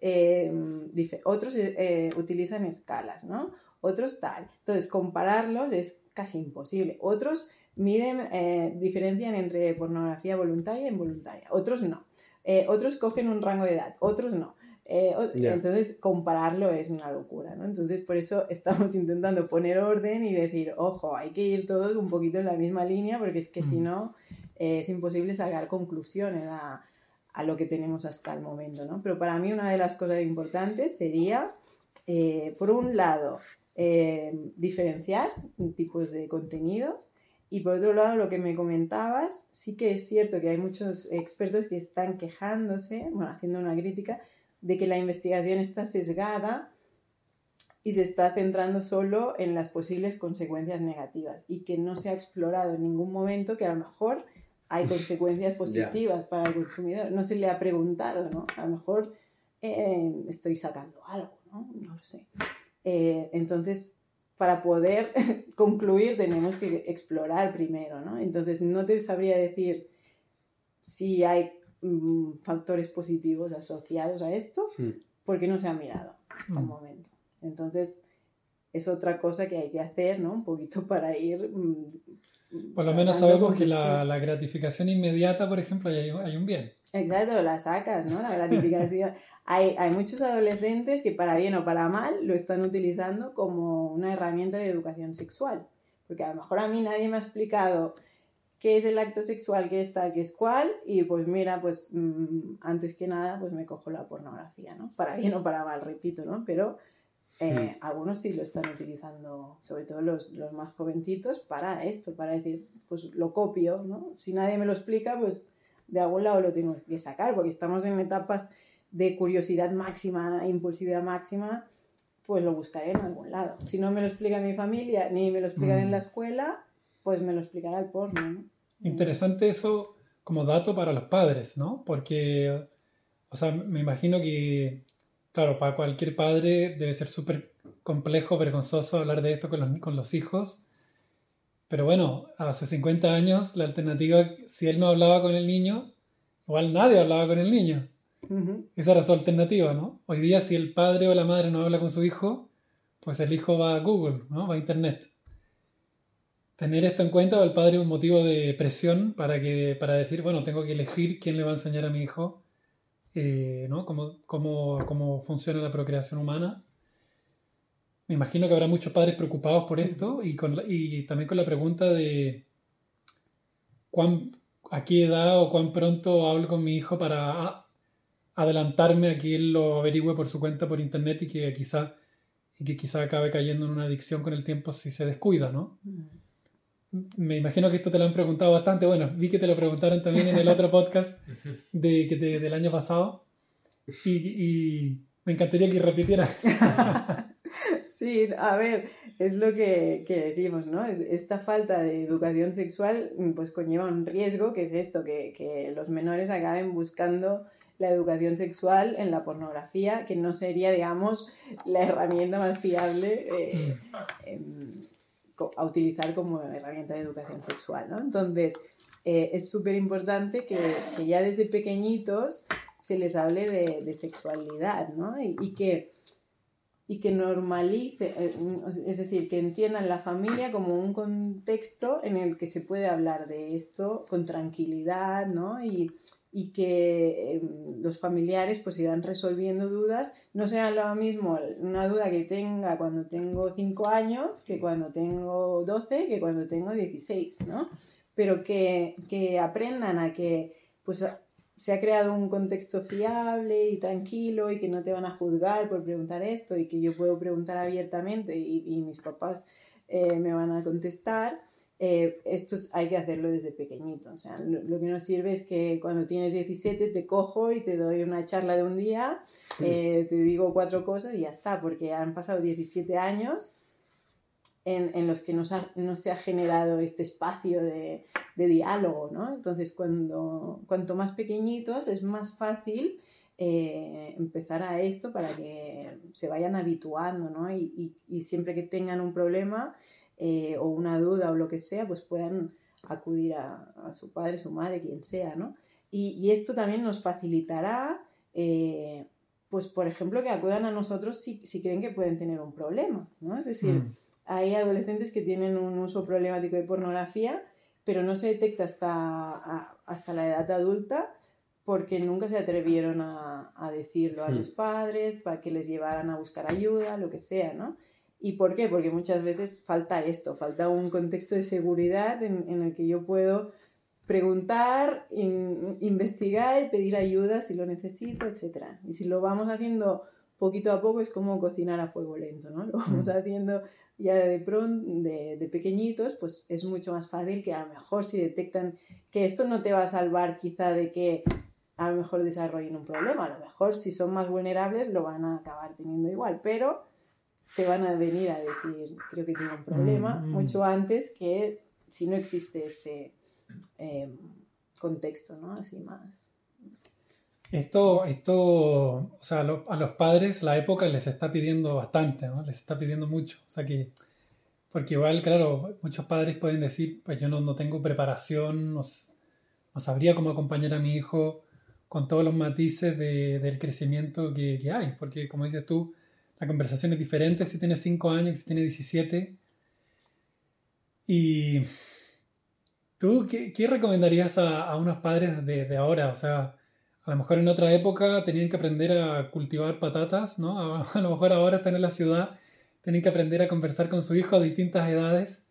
eh, dife- otros eh, utilizan escalas, ¿no? Otros tal. Entonces compararlos es casi imposible. Otros miden, eh, diferencian entre pornografía voluntaria e involuntaria, otros no. Eh, otros cogen un rango de edad, otros no. Eh. Entonces, compararlo es una locura, ¿no? Entonces, por eso estamos intentando poner orden y decir, ojo, hay que ir todos un poquito en la misma línea, porque es que si Mm. no, eh, es imposible sacar conclusiones a, a lo que tenemos hasta el momento, ¿no? Pero para mí una de las cosas importantes sería, eh, por un lado, eh, diferenciar tipos de contenidos y por otro lado, lo que me comentabas, sí que es cierto que hay muchos expertos que están quejándose, bueno, haciendo una crítica, de que la investigación está sesgada y se está centrando solo en las posibles consecuencias negativas y que no se ha explorado en ningún momento que a lo mejor hay consecuencias positivas para el consumidor. No se le ha preguntado, ¿no? A lo mejor eh, estoy sacando algo, ¿no? No lo sé. Eh, entonces, para poder concluir tenemos que explorar primero, ¿no? Entonces, no te sabría decir si hay mm, factores positivos asociados a esto, Hmm. porque no se ha mirado hasta el Mm. momento. Entonces, es otra cosa que hay que hacer, ¿no? Un poquito para ir... mm, Por lo menos sabemos que la, gratificación inmediata, por ejemplo, hay, hay un bien. Exacto, la sacas, ¿no? La gratificación. hay, hay muchos adolescentes que para bien o para mal lo están utilizando como una herramienta de educación sexual. Porque a lo mejor a mí nadie me ha explicado qué es el acto sexual, qué es tal, qué es cual, y pues mira, pues mm, antes que nada, pues me cojo la pornografía, ¿no? Para bien o para mal, repito, ¿no? Pero eh, algunos sí lo están utilizando, sobre todo los, los más jovencitos, para esto, para decir, pues lo copio, ¿no? Si nadie me lo explica, pues de algún lado lo tengo que sacar, porque estamos en etapas de curiosidad máxima, impulsividad máxima, pues lo buscaré en algún lado. Si no me lo explica mi familia, ni me lo explican en Mm. la escuela, pues me lo explicará el porno, ¿no? Interesante eso como dato para los padres, ¿no? Porque, o sea, me imagino que, claro, para cualquier padre debe ser súper complejo, vergonzoso hablar de esto con los, con los hijos. Pero bueno, hace 50 años la alternativa, si él no hablaba con el niño, igual nadie hablaba con el niño. Esa era su alternativa, ¿no? Hoy día si el padre o la madre no habla con su hijo, pues el hijo va a Google, ¿no? Va a Internet. Tener esto en cuenta el padre es un motivo de presión para, que, para decir, bueno, tengo que elegir quién le va a enseñar a mi hijo, eh, ¿no? Cómo, cómo, cómo funciona la procreación humana. Me imagino que habrá muchos padres preocupados por esto y, con y también con la pregunta de cuán, a qué edad o cuán pronto hablo con mi hijo para adelantarme a que él lo averigüe por su cuenta por internet y que quizá y que quizá acabe cayendo en una adicción con el tiempo si se descuida, ¿no? Me imagino que esto te lo han preguntado bastante. Bueno, vi que te lo preguntaron también en el otro podcast de, que te- del año pasado y, y me encantaría que repitieras. Sí, a ver, es lo que, que decimos, ¿no? Es- Esta falta de educación sexual mm, pues conlleva un riesgo, que es esto, que, que los menores acaben buscando la educación sexual en la pornografía, que no sería, digamos, la herramienta más fiable eh, co- a utilizar como herramienta de educación sexual, ¿no? Entonces, eh, es súper importante que, que ya desde pequeñitos se les hable de, de sexualidad, ¿no? Y, que, y que normalice, eh, es decir, que entiendan la familia como un contexto en el que se puede hablar de esto con tranquilidad, ¿no? Y, y que eh, los familiares pues irán resolviendo dudas, no sea lo mismo una duda que tenga cuando tengo 5 años que cuando tengo 12, que cuando tengo 16, ¿no? Pero que, que aprendan a que pues se ha creado un contexto fiable y tranquilo y que no te van a juzgar por preguntar esto y que yo puedo preguntar abiertamente y, y mis papás eh, me van a contestar. Eh, esto es- hay que hacerlo desde pequeñito. O sea, lo, lo que no sirve es que cuando tienes 17 te cojo y te doy una charla de un día, eh, te digo cuatro cosas y ya está, porque han pasado 17 años en, en los que no se, ha, no se, ha, generado este espacio de, de diálogo, ¿no? Entonces, cuando, cuanto más pequeñitos es más fácil eh, empezar a esto para que se vayan habituando, ¿no? Y, y, y siempre que tengan un problema eh, o una duda o lo que sea, pues puedan acudir a, a su padre, su madre, quien sea, ¿no? Y, y esto también nos facilitará, eh, pues por ejemplo, que acudan a nosotros si, si, creen que pueden tener un problema, ¿no? Es decir, mm. hay adolescentes que tienen un uso problemático de pornografía, pero no se detecta hasta, hasta la edad adulta porque nunca se atrevieron a, a decirlo a mm. los padres, para que les llevaran a buscar ayuda, lo que sea, ¿no? ¿Y por qué? Porque muchas veces falta esto, falta un contexto de seguridad en, en el que yo puedo preguntar, in, investigar pedir ayuda si lo necesito, etc. Y si lo vamos haciendo poquito a poco es como cocinar a fuego lento, ¿no? Lo vamos mm. haciendo ya de pronto, de, de, pequeñitos, pues es mucho más fácil que a lo mejor si detectan que esto no te va a salvar quizá de que a lo mejor desarrollen un problema, a lo mejor si son más vulnerables lo van a acabar teniendo igual, pero te van a venir a decir, creo que tengo un problema, mm, mm. mucho antes que si no existe este eh, contexto, ¿no? Así más. Esto, esto, o sea, a los padres la época les está pidiendo bastante, ¿no? Les está pidiendo mucho. O sea que, porque igual, claro, muchos padres pueden decir, pues yo no, no tengo preparación, no, no, sabría cómo acompañar a mi hijo con todos los matices de, del crecimiento que, que, hay. Porque, como dices tú, la conversación es diferente si tiene 5 años si tiene 17. Y ¿Tú qué, recomendarías a, unos padres de, ahora? O sea, a lo mejor en otra época tenían que aprender a cultivar patatas, ¿no? A, a, lo mejor ahora están en la ciudad, tienen que aprender a conversar con su hijo a distintas edades.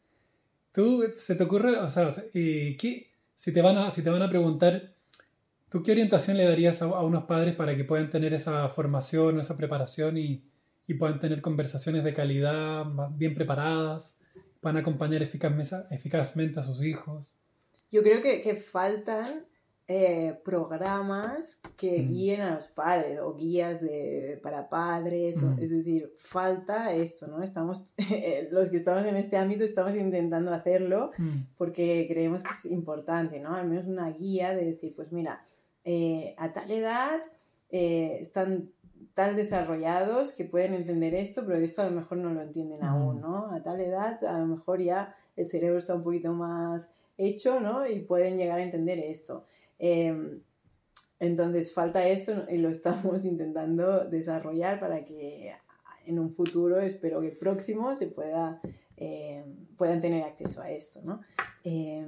¿Tú se te ocurre, o sea, ¿qué, si, te van a, si te van a preguntar, ¿tú qué orientación le darías a, unos padres para que puedan tener esa formación, esa preparación y, y puedan tener conversaciones de calidad, bien preparadas? a acompañar eficazmente a sus hijos. Yo creo que, que faltan eh, programas que mm. guíen a los padres o guías de, para padres, mm. o, es decir, falta esto, ¿no? Estamos, los que estamos en este ámbito estamos intentando hacerlo mm. porque creemos que es importante, ¿no? Al menos una guía de decir, pues mira, eh, a tal edad eh, están tan desarrollados que pueden entender esto, pero esto a lo mejor no lo entienden aún, ¿no? A tal edad a lo mejor ya el cerebro está un poquito más hecho, ¿no? Y pueden llegar a entender esto. Eh, entonces falta esto y lo estamos intentando desarrollar para que en un futuro, espero que próximo, se pueda, eh, puedan tener acceso a esto, ¿no? Eh,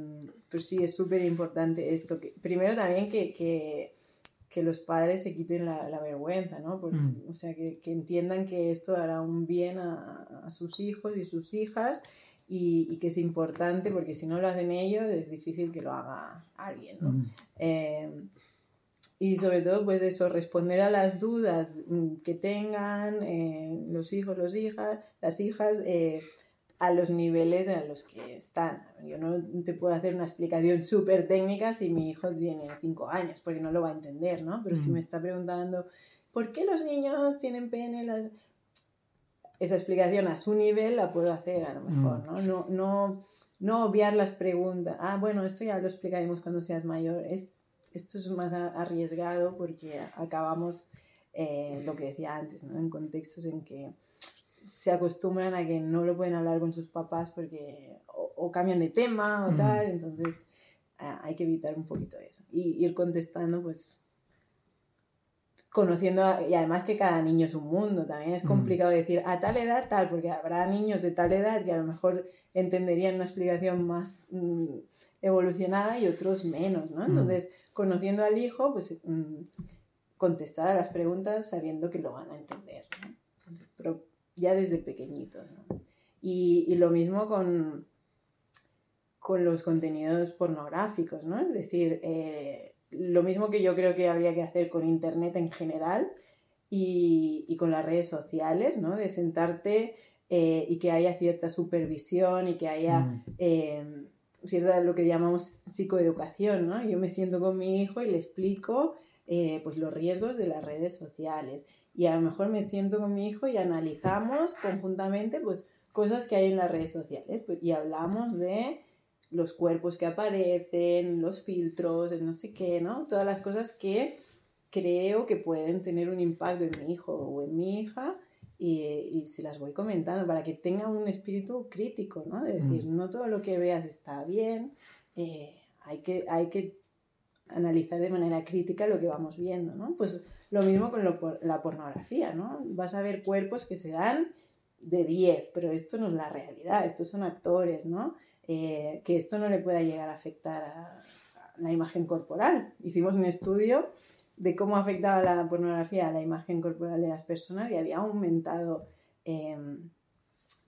pero sí, es súper importante esto. Que, primero también que, que que los padres se quiten la, la vergüenza, ¿no? Porque, mm. O sea, que, que, entiendan que esto hará un bien a, a sus hijos y sus hijas y, y, que es importante porque si no lo hacen ellos es difícil que lo haga alguien, ¿no? Mm. Eh, y sobre todo, pues eso, responder a las dudas mm, que tengan eh, los hijos, las hijas, las hijas, eh, a los niveles en los que están. Yo no te puedo hacer una explicación súper técnica si mi hijo tiene 5 años, porque no lo va a entender, ¿no? Pero mm. si me está preguntando, ¿por qué los niños tienen pene? Las... Esa explicación a su nivel la puedo hacer a lo mejor, mm. ¿no? No, no, no obviar las preguntas. Ah, bueno, esto ya lo explicaremos cuando seas mayor. Es, esto es más arriesgado porque acabamos eh, lo que decía antes, ¿no? En contextos en que se acostumbran a que no lo pueden hablar con sus papás porque o, o cambian de tema o mm. tal, entonces a, hay que evitar un poquito eso. Y ir contestando, pues, conociendo, a, y además que cada niño es un mundo, también es complicado mm. decir a tal edad tal, porque habrá niños de tal edad que a lo mejor entenderían una explicación más mm, evolucionada y otros menos, ¿no? Entonces, conociendo al hijo, pues contestar a las preguntas sabiendo que lo van a entender, ¿no? Entonces, pero ya desde pequeñitos. ¿no? Y, y, lo mismo con, con los contenidos pornográficos, ¿no? Es decir, eh, lo mismo que yo creo que habría que hacer con Internet en general y, y con las redes sociales, ¿no? De sentarte eh, y que haya cierta supervisión y que haya mm. eh, cierta lo que llamamos psicoeducación, ¿no? Yo me siento con mi hijo y le explico eh, pues los riesgos de las redes sociales y a lo mejor me siento con mi hijo y analizamos conjuntamente pues cosas que hay en las redes sociales pues, y hablamos de los cuerpos que aparecen, los filtros, el no sé qué, ¿no? Todas las cosas que creo que pueden tener un impacto en mi hijo o en mi hija y, y se las voy comentando para que tenga un espíritu crítico, ¿no? De decir, Mm. no todo lo que veas está bien, eh, hay, que, hay que analizar de manera crítica lo que vamos viendo, ¿no? Pues lo mismo con lo la pornografía, ¿no? Vas a ver cuerpos que serán de 10, pero esto no es la realidad, estos son actores, ¿no? Eh, que esto no le pueda llegar a afectar a, la imagen corporal. Hicimos un estudio de cómo afectaba la pornografía a la imagen corporal de las personas y había aumentado em,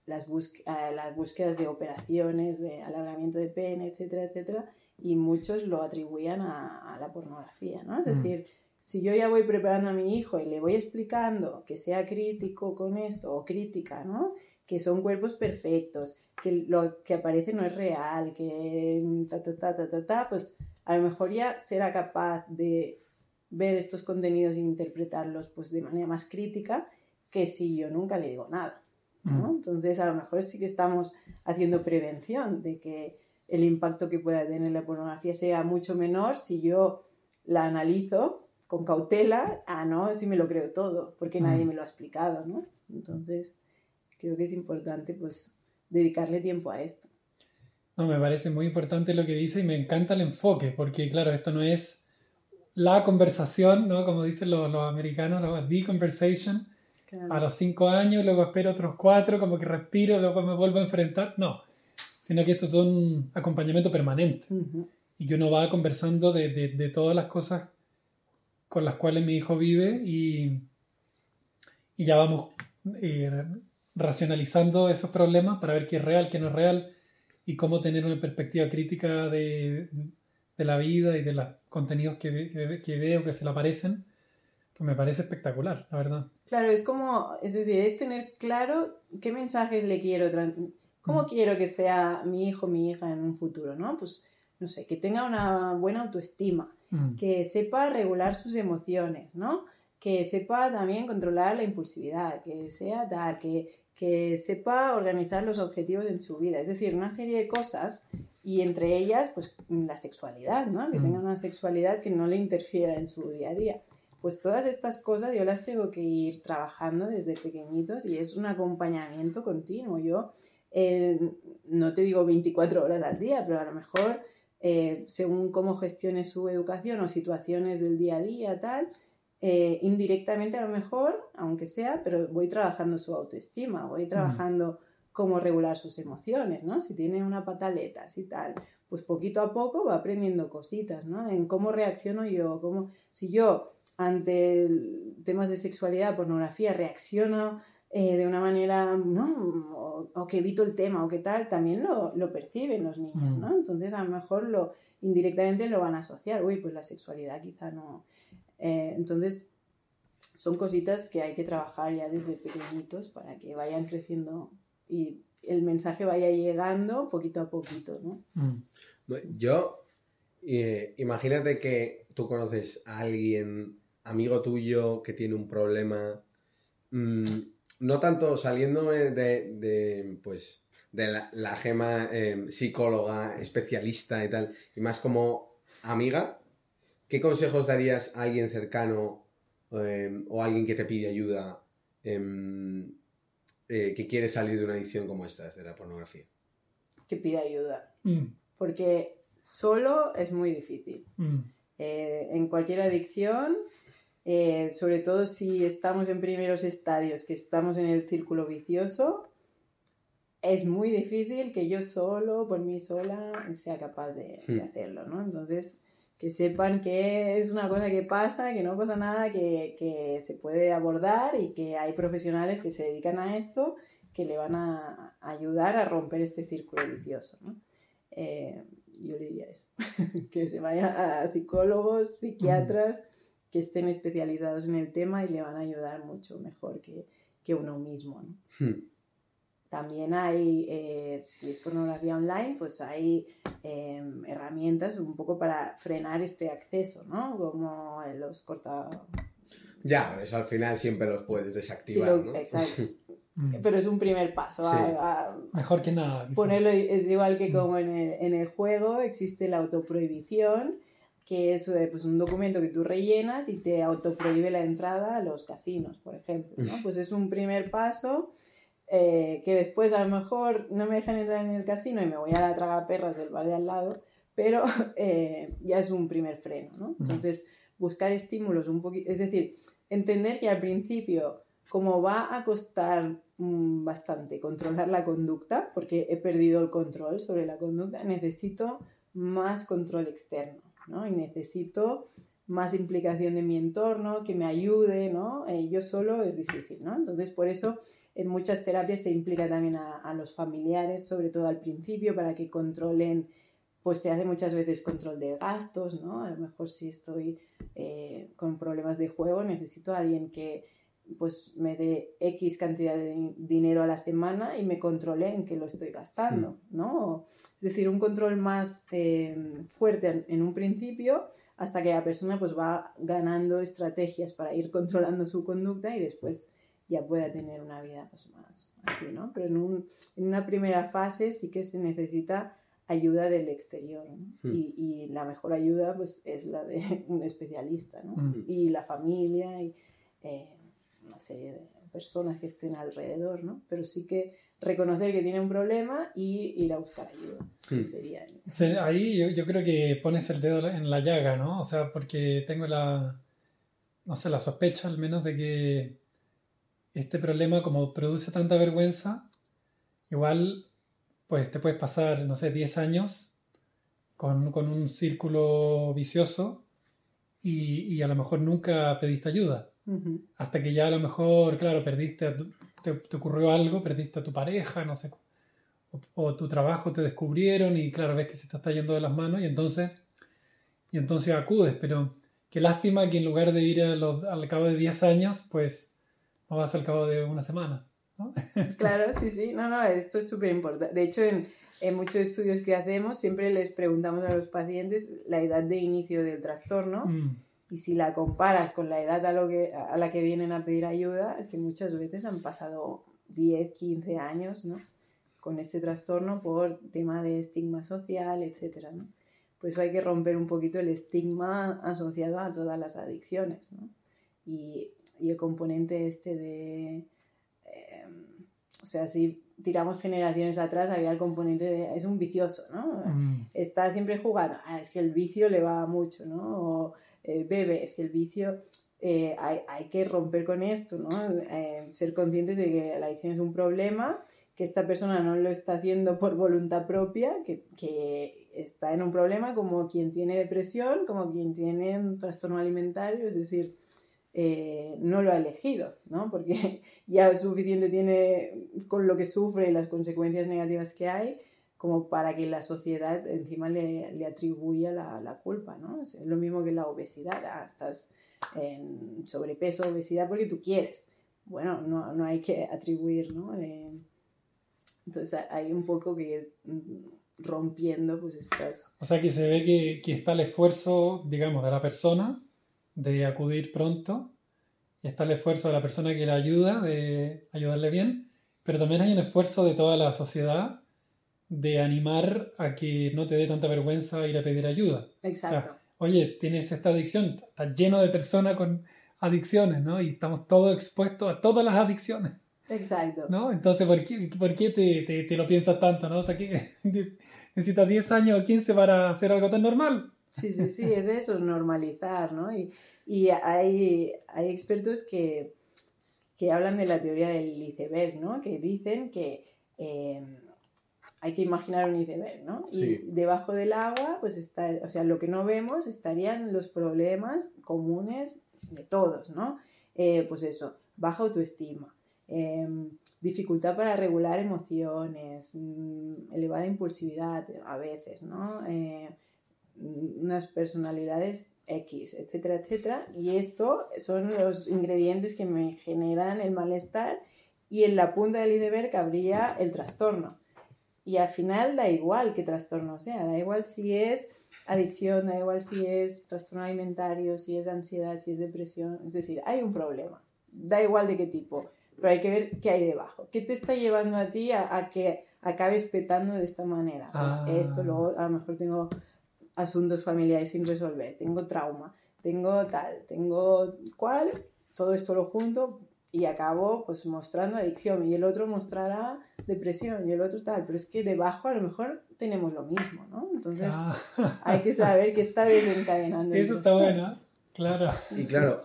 las, eh, las búsquedas de operaciones, de alargamiento de pene, etcétera, etcétera, y muchos lo atribuían a, a la pornografía, ¿no? Es Mm. decir, si yo ya voy preparando a mi hijo y le voy explicando que sea crítico con esto o crítica, ¿no? Que son cuerpos perfectos, que lo que aparece no es real, que ta, ta, ta, ta, ta, ta, pues a lo mejor ya será capaz de ver estos contenidos e interpretarlos pues de manera más crítica que si yo nunca le digo nada. ¿no? Mm. Entonces, a lo mejor sí que estamos haciendo prevención de que el impacto que pueda tener la pornografía sea mucho menor si yo la analizo con cautela, a no si me lo creo todo, porque Mm. nadie me lo ha explicado, ¿no? Entonces, creo que es importante, pues, dedicarle tiempo a esto. No, me parece muy importante lo que dice y me encanta el enfoque, porque claro, esto no es la conversación, ¿no? Como dicen los, los americanos, lo- the conversation, a los cinco años, luego espero otros cuatro, como que respiro, luego me vuelvo a enfrentar. No, sino que esto es un acompañamiento permanente y que uno va conversando de, de- de todas las cosas con las cuales mi hijo vive y, y ya vamos eh, racionalizando esos problemas para ver qué es real, qué no es real y cómo tener una perspectiva crítica de, de la vida y de los contenidos que, ve- que, ve- que veo que se le aparecen. Pues me parece espectacular, la verdad. Claro, es como, es decir, es tener claro qué mensajes le quiero, cómo Mm. quiero que sea mi hijo, mi hija en un futuro, ¿no? Pues, no sé, que tenga una buena autoestima, Mm. que sepa regular sus emociones, ¿no? Que sepa también controlar la impulsividad, que sea tal, que, que sepa organizar los objetivos en su vida. Es decir, una serie de cosas y entre ellas, pues la sexualidad, ¿no? Que Mm. tenga una sexualidad que no le interfiera en su día a día. Pues todas estas cosas yo las tengo que ir trabajando desde pequeñitos y es un acompañamiento continuo. Yo eh, no te digo 24 horas al día, pero a lo mejor eh, según cómo gestione su educación o situaciones del día a día, tal, eh, indirectamente a lo mejor, aunque sea, pero voy trabajando su autoestima, voy trabajando cómo regular sus emociones, ¿no? Si tiene una pataleta, si tal, pues poquito a poco va aprendiendo cositas, ¿no? En cómo reacciono yo, cómo, si yo ante temas de sexualidad, pornografía, reacciono eh, de una manera, ¿no? O, o que evito el tema o que tal, también lo, lo perciben los niños, Mm. ¿no? Entonces a lo mejor lo indirectamente lo van a asociar, uy, pues la sexualidad quizá no. Eh, entonces son cositas que hay que trabajar ya desde pequeñitos para que vayan creciendo y el mensaje vaya llegando poquito a poquito, ¿no? Mm. Yo, eh, imagínate que tú conoces a alguien, amigo tuyo, que tiene un problema, mm, no tanto saliéndome de, de, pues, de la, la gema eh, psicóloga, especialista y tal, y más como amiga, ¿qué consejos darías a alguien cercano eh, o a alguien que te pide ayuda em, eh, que quiere salir de una adicción como esta, de la pornografía? Que pida ayuda, Mm. porque solo es muy difícil. Mm. Eh, en cualquier adicción, eh, sobre todo si estamos en primeros estadios, que estamos en el círculo vicioso, es muy difícil que yo solo, por mí sola, sea capaz de, de Hmm. hacerlo, ¿no? Entonces, que sepan que es una cosa que pasa, que no pasa nada, que, que se puede abordar y que hay profesionales que se dedican a esto que le van a ayudar a romper este círculo vicioso, ¿no? Eh, yo le diría eso, que se vaya a psicólogos, psiquiatras que estén especializados en el tema y le van a ayudar mucho mejor que, que uno mismo, ¿no? Hmm. También hay, eh, si es pornografía online, pues hay eh, herramientas un poco para frenar este acceso, ¿no? Como los corta... Ya, eso al final siempre los puedes Sí, desactivar, lo- ¿no? Exacto. Mm. pero es un primer paso. a- Sí. a- Mejor que nada. ponerlo es igual que Mm. como en el, en el juego existe la autoprohibición, que es eh, pues, un documento que tú rellenas y te autoprohíbe la entrada a los casinos, por ejemplo. ¿no? Pues es un primer paso eh, que después a lo mejor no me dejan entrar en el casino y me voy a la tragaperras del bar de al lado, pero eh, ya es un primer freno. ¿no? Entonces, buscar estímulos un poquito, es decir, entender que al principio, como va a costar mm, bastante controlar la conducta, porque he perdido el control sobre la conducta, necesito más control externo, ¿no? Y necesito más implicación de mi entorno, que me ayude, ¿no? Eh, yo solo es difícil, ¿no? Entonces, por eso en muchas terapias se implica también a, a los familiares, sobre todo al principio, para que controlen, pues se hace muchas veces control de gastos, ¿no? A lo mejor si estoy eh, con problemas de juego, necesito a alguien que pues me dé X cantidad de dinero a la semana y me controle en qué lo estoy gastando, ¿no? Es decir, un control más eh, fuerte en, en, un principio hasta que la persona pues va ganando estrategias para ir controlando su conducta y después ya pueda tener una vida pues más así, ¿no? Pero en, un, en una primera fase sí que se necesita ayuda del exterior ¿no? Mm. y, y, la mejor ayuda pues es la de un especialista ¿no? Mm. y la familia y eh, una serie de personas que estén alrededor, ¿no? Pero sí que reconocer que tiene un problema y ir a buscar ayuda. Sí, sería. Ahí yo, yo creo que pones el dedo en la llaga, ¿no? O sea, porque tengo la, no sé, la sospecha al menos de que este problema, como produce tanta vergüenza, igual, pues te puedes pasar, no sé, 10 años con, con un círculo vicioso y, y a lo mejor nunca pediste ayuda. Hasta que ya a lo mejor, claro, perdiste, a tu- te, te ocurrió algo, perdiste a tu pareja, no sé, o, o tu trabajo te descubrieron y claro, ves que se te está yendo de las manos y entonces, y entonces acudes, pero qué lástima que en lugar de ir a los- al cabo de 10 años, pues no vas al cabo de una semana. ¿no? Claro, sí, sí. No, no, esto es súper importante. De hecho, en, en muchos estudios que hacemos siempre les preguntamos a los pacientes la edad de inicio del trastorno Mm, y si la comparas con la edad a, lo que, a la que vienen a pedir ayuda, es que muchas veces han pasado 10, 15 años, ¿no? Con este trastorno por tema de estigma social, etcétera, ¿no? Por eso hay que romper un poquito el estigma asociado a todas las adicciones, ¿no? Y, y el componente este de... eh, o sea, si tiramos generaciones atrás, había el componente de... Es un vicioso, ¿no? mm, está siempre jugando, ah, es que el vicio le va mucho, ¿no? O eh, bebe, es que el vicio eh, hay, hay que romper con esto, ¿no? Eh, ser conscientes de que la adicción es un problema, que esta persona no lo está haciendo por voluntad propia, que, que está en un problema como quien tiene depresión, como quien tiene un trastorno alimentario, es decir, eh, no lo ha elegido, ¿no? Porque ya suficiente tiene con lo que sufre y las consecuencias negativas que hay, como para que la sociedad encima le, le atribuya la, la culpa, ¿no? Es lo mismo que la obesidad, ah, estás en sobrepeso, obesidad porque tú quieres. Bueno, no, no hay que atribuir, ¿no? Eh, entonces hay un poco que ir mm, rompiendo pues estas... O sea que se ve que, que está el esfuerzo, digamos, de la persona de acudir pronto, y está el esfuerzo de la persona que le ayuda, de ayudarle bien, pero también hay un esfuerzo de toda la sociedad de animar a que no te dé tanta vergüenza ir a pedir ayuda. Exacto. Oye, tienes esta adicción, está lleno de personas con adicciones, ¿no? Y estamos todos expuestos a todas las adicciones, Exacto. ¿no? Entonces, ¿por qué, por qué te, te- te lo piensas tanto, ¿no? O sea, que necesitas 10 años o 15 para hacer algo tan normal. Sí, sí, sí, es eso, es normalizar, ¿no? Y, y hay, hay expertos que, que hablan de la teoría del iceberg, ¿no? Que dicen que eh, hay que imaginar un iceberg, ¿no? Y Sí. debajo del agua, pues está, o sea, lo que no vemos estarían los problemas comunes de todos, ¿no? Eh, pues eso, baja autoestima, eh, dificultad para regular emociones, mm, elevada impulsividad a veces, ¿no? Eh, unas personalidades X, etcétera, etcétera. Y esto son los ingredientes que me generan el malestar y en la punta del iceberg habría el trastorno. Y al final da igual qué trastorno sea, da igual si es adicción, da igual si es trastorno alimentario, si es ansiedad, si es depresión. Es decir, hay un problema, da igual de qué tipo. pero hay que ver qué hay debajo. ¿Qué te está llevando a ti a, a que acabes petando de esta manera? Pues Ah. esto, luego a lo mejor tengo asuntos familiares sin resolver, tengo trauma, tengo tal, tengo cual, todo esto lo junto y acabo pues mostrando adicción y el otro mostrará depresión y el otro tal, pero es que debajo a lo mejor tenemos lo mismo, ¿no? Entonces Ah, hay que saber qué está desencadenando. eso está bueno, claro. Y claro,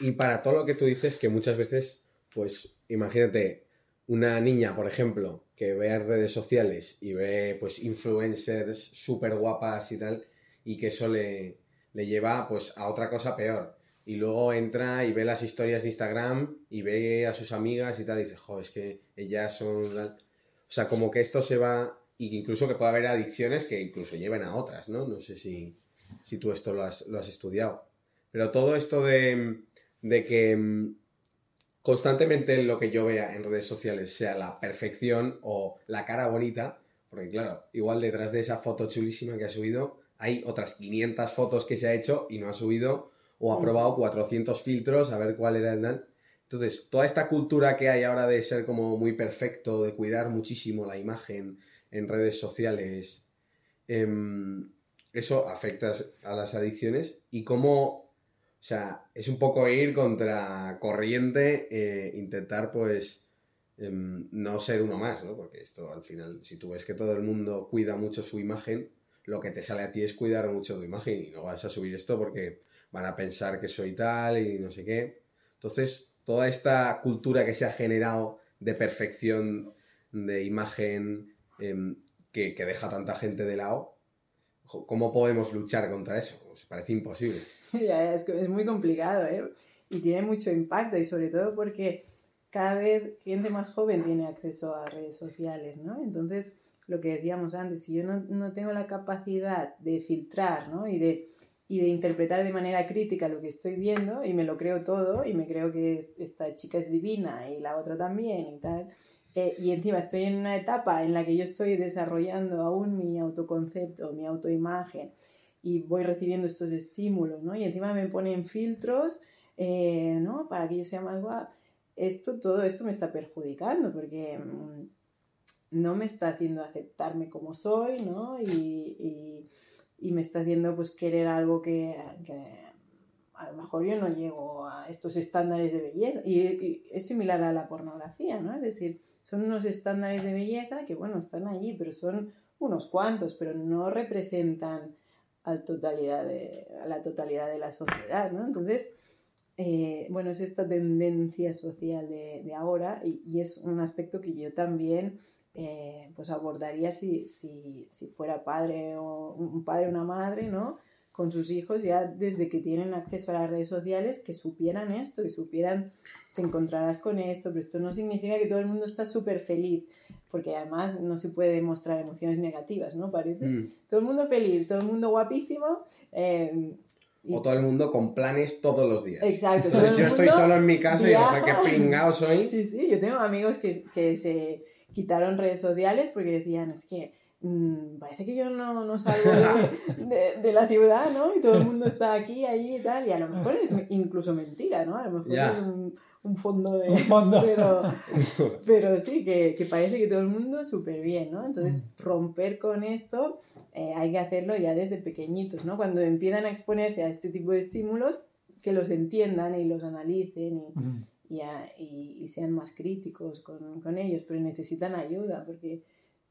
y para todo lo que tú dices, que muchas veces, pues imagínate, una niña, por ejemplo, que ve en redes sociales y ve pues influencers súper guapas y tal, y que eso le, le lleva pues a otra cosa peor. Y luego entra y ve las historias de Instagram y ve a sus amigas y tal, y dice, jo, es que ellas son... tal". O sea, como que esto se va... Y que incluso que puede haber adicciones que incluso lleven a otras, ¿no? No sé si, si tú esto lo has, lo has estudiado. Pero todo esto de, de que mm, constantemente lo que yo vea en redes sociales sea la perfección o la cara bonita, porque claro, igual detrás de esa foto chulísima que ha subido hay otras 500 fotos que se ha hecho y no ha subido o ha probado 400 filtros a ver cuál era el dan. Entonces, toda esta cultura que hay ahora de ser como muy perfecto, de cuidar muchísimo la imagen en redes sociales, em, eso afecta a las adicciones y cómo, o sea, es un poco ir contra corriente, eh, intentar pues em, no ser uno más, ¿no? Porque esto al final, si tú ves que todo el mundo cuida mucho su imagen, lo que te sale a ti es cuidar mucho tu imagen y no vas a subir esto porque van a pensar que soy tal y no sé qué. Entonces, toda esta cultura que se ha generado de perfección, de imagen, em, que, que deja tanta gente de lado, ¿cómo podemos luchar contra eso? Pues parece imposible. Es muy complicado, ¿eh? Y tiene mucho impacto y sobre todo porque cada vez gente más joven tiene acceso a redes sociales, ¿no? Entonces, lo que decíamos antes, si yo no, no tengo la capacidad de filtrar, ¿no? Y de, y de interpretar de manera crítica lo que estoy viendo y me lo creo todo y me creo que es- esta chica es divina y la otra también y tal. eh, y encima estoy en una etapa en la que yo estoy desarrollando aún mi autoconcepto, mi autoimagen y voy recibiendo estos estímulos, ¿no? Y encima me ponen filtros, eh, ¿no? Para que yo sea más guapa. Esto, todo esto me está perjudicando porque mm, no me está haciendo aceptarme como soy, ¿no? Y, y- y me está haciendo pues querer algo que, que a lo mejor yo no llego a estos estándares de belleza. Y, y es similar a la pornografía, ¿no? Es decir, son unos estándares de belleza que, bueno, están allí, pero son unos cuantos, pero no representan a, totalidad de, a la totalidad de la sociedad, ¿no? Entonces, eh, bueno, es esta tendencia social de, de ahora y, y es un aspecto que yo también eh, pues abordaría si, si, si fuera padre o un padre o una madre, ¿no? Con sus hijos ya desde que tienen acceso a las redes sociales, que supieran esto, que supieran, te encontrarás con esto, pero esto no significa que todo el mundo está súper feliz, porque además no se puede demostrar emociones negativas, ¿no? Parece. Mm. Todo el mundo feliz, todo el mundo guapísimo. eh, y- O todo el mundo con planes todos los días. Exacto. Entonces yo estoy solo en mi casa y. "Joder, qué pingado soy. Sí, sí, yo tengo amigos que, que se quitaron redes sociales porque decían, es que mm, parece que yo no, no salgo de, de- de la ciudad, ¿no? Y todo el mundo está aquí, allí y tal, y a lo mejor es incluso mentira, ¿no? A lo mejor es un, un fondo de... Un fondo. Pero, pero sí, que, que parece que todo el mundo súper bien, ¿no? Entonces, Mm. romper con esto eh, hay que hacerlo ya desde pequeñitos, ¿no? Cuando empiezan a exponerse a este tipo de estímulos, que los entiendan y los analicen y. y, a- y- y sean más críticos con, con ellos, pero necesitan ayuda porque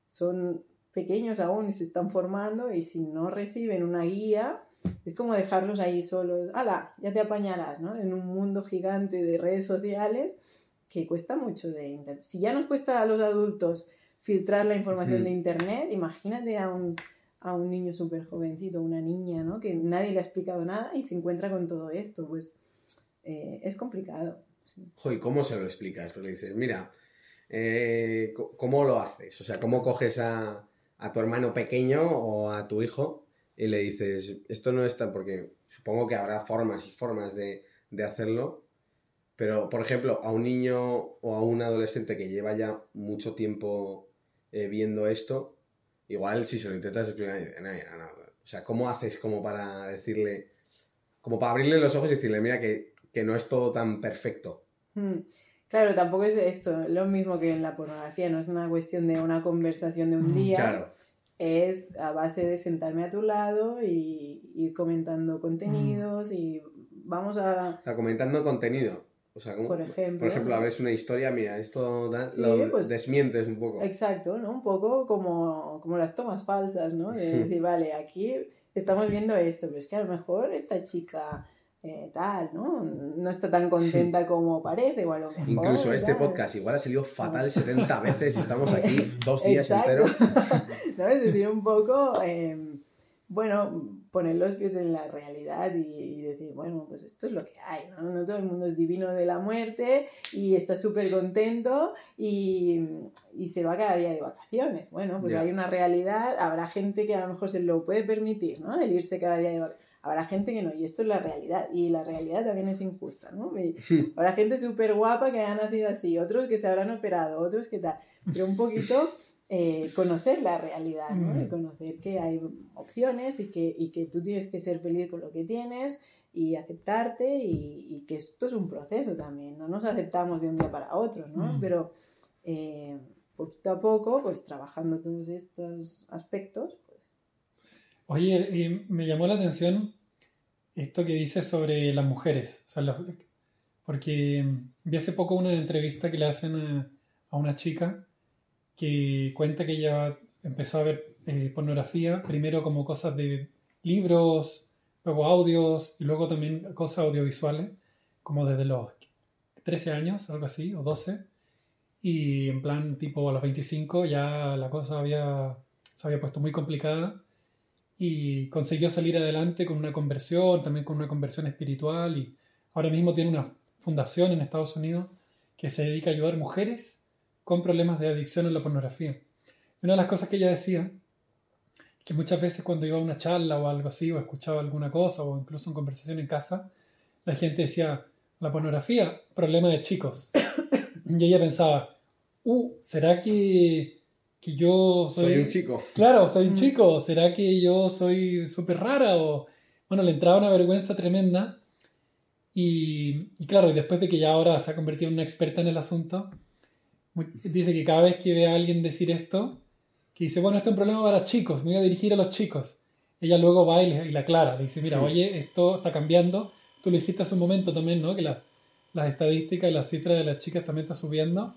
son pequeños aún y se están formando y si no reciben una guía, es como dejarlos ahí solos. ¡Hala! Ya te apañarás, ¿no? En un mundo gigante de redes sociales que cuesta mucho de... inter- Si ya nos cuesta a los adultos filtrar la información de Internet, imagínate a un, a un niño súper jovencito, una niña, ¿no? Que nadie le ha explicado nada y se encuentra con todo esto. Pues eh, es complicado. Sí. Joder, ¿cómo se lo explicas? Porque dices, mira, eh, ¿cómo lo haces? O sea, ¿cómo coges a, a tu hermano pequeño o a tu hijo y le dices, esto no está, porque supongo que habrá formas y formas de, de hacerlo, pero, por ejemplo, a un niño o a un adolescente que lleva ya mucho tiempo eh, viendo esto, igual si se lo intentas explicar, o sea, ¿cómo haces como para decirle, como para abrirle los ojos y decirle, mira, que, que no es todo tan perfecto? Mm. Claro, tampoco es esto, lo mismo que en la pornografía, no es una cuestión de una conversación de un Mm, día, Claro. es a base de sentarme a tu lado y ir comentando contenidos y vamos a, comentando contenido. O sea, como, por ejemplo, por ejemplo, abres una historia, mira, esto da- Sí, lo pues- desmientes un poco. Exacto, ¿no? Un poco como, como las tomas falsas, ¿no? De decir, vale, aquí estamos viendo esto, pero es que a lo mejor esta chica eh, tal, ¿no? No está tan contenta como parece, o a lo mejor... Incluso este podcast igual ha salido fatal 70 veces y estamos aquí dos días enteros. ¿no? Es decir, un poco, eh, bueno, poner los pies en la realidad y, y decir, bueno, pues esto es lo que hay, ¿no? No todo el mundo es divino de la muerte y está súper contento y, y se va cada día de vacaciones. Bueno, pues hay una realidad, habrá gente que a lo mejor se lo puede permitir, ¿no? El irse cada día de vacaciones. Habrá gente que no, y esto es la realidad, y la realidad también es injusta, ¿no? Y habrá gente súper guapa que haya nacido así, otros que se habrán operado, otros que tal, pero un poquito eh, conocer la realidad, ¿no? Mm. Y conocer que hay opciones y que, y que tú tienes que ser feliz con lo que tienes y aceptarte y, y que esto es un proceso también, no nos aceptamos de un día para otro, ¿no? Mm. Pero eh, poquito a poco, pues trabajando todos estos aspectos. Oye, me llamó la atención esto que dices sobre las mujeres. O sea, porque vi hace poco una entrevista que le hacen a, a una chica que cuenta que ella empezó a ver eh, pornografía, primero como cosas de libros, luego audios y luego también cosas audiovisuales, como desde los 13 años, algo así, o 12. Y en plan, tipo a los 25 ya la cosa había, se había puesto muy complicada y consiguió salir adelante con una conversión, también con una conversión espiritual y ahora mismo tiene una fundación en Estados Unidos que se dedica a ayudar mujeres con problemas de adicción a la pornografía. Y una de las cosas que ella decía, que muchas veces cuando iba a una charla o algo así, o escuchaba alguna cosa, o incluso en conversación en casa, la gente decía, la pornografía, problema de chicos. y ella pensaba, uh, ¿será que, que yo Soy un chico. Claro, soy un Mm. chico. ¿Será que yo soy súper rara? O... Bueno, le entraba una vergüenza tremenda. Y, y claro, y después de que ya ahora se ha convertido en una experta en el asunto, dice que cada vez que ve a alguien decir esto, que dice, bueno, esto es un problema para chicos, me voy a dirigir a los chicos. Ella luego va y le, y le aclara, le dice, mira, Mm. oye, esto está cambiando. Tú lo dijiste hace un momento también, ¿no? Que las, las estadísticas y las cifras de las chicas también están subiendo.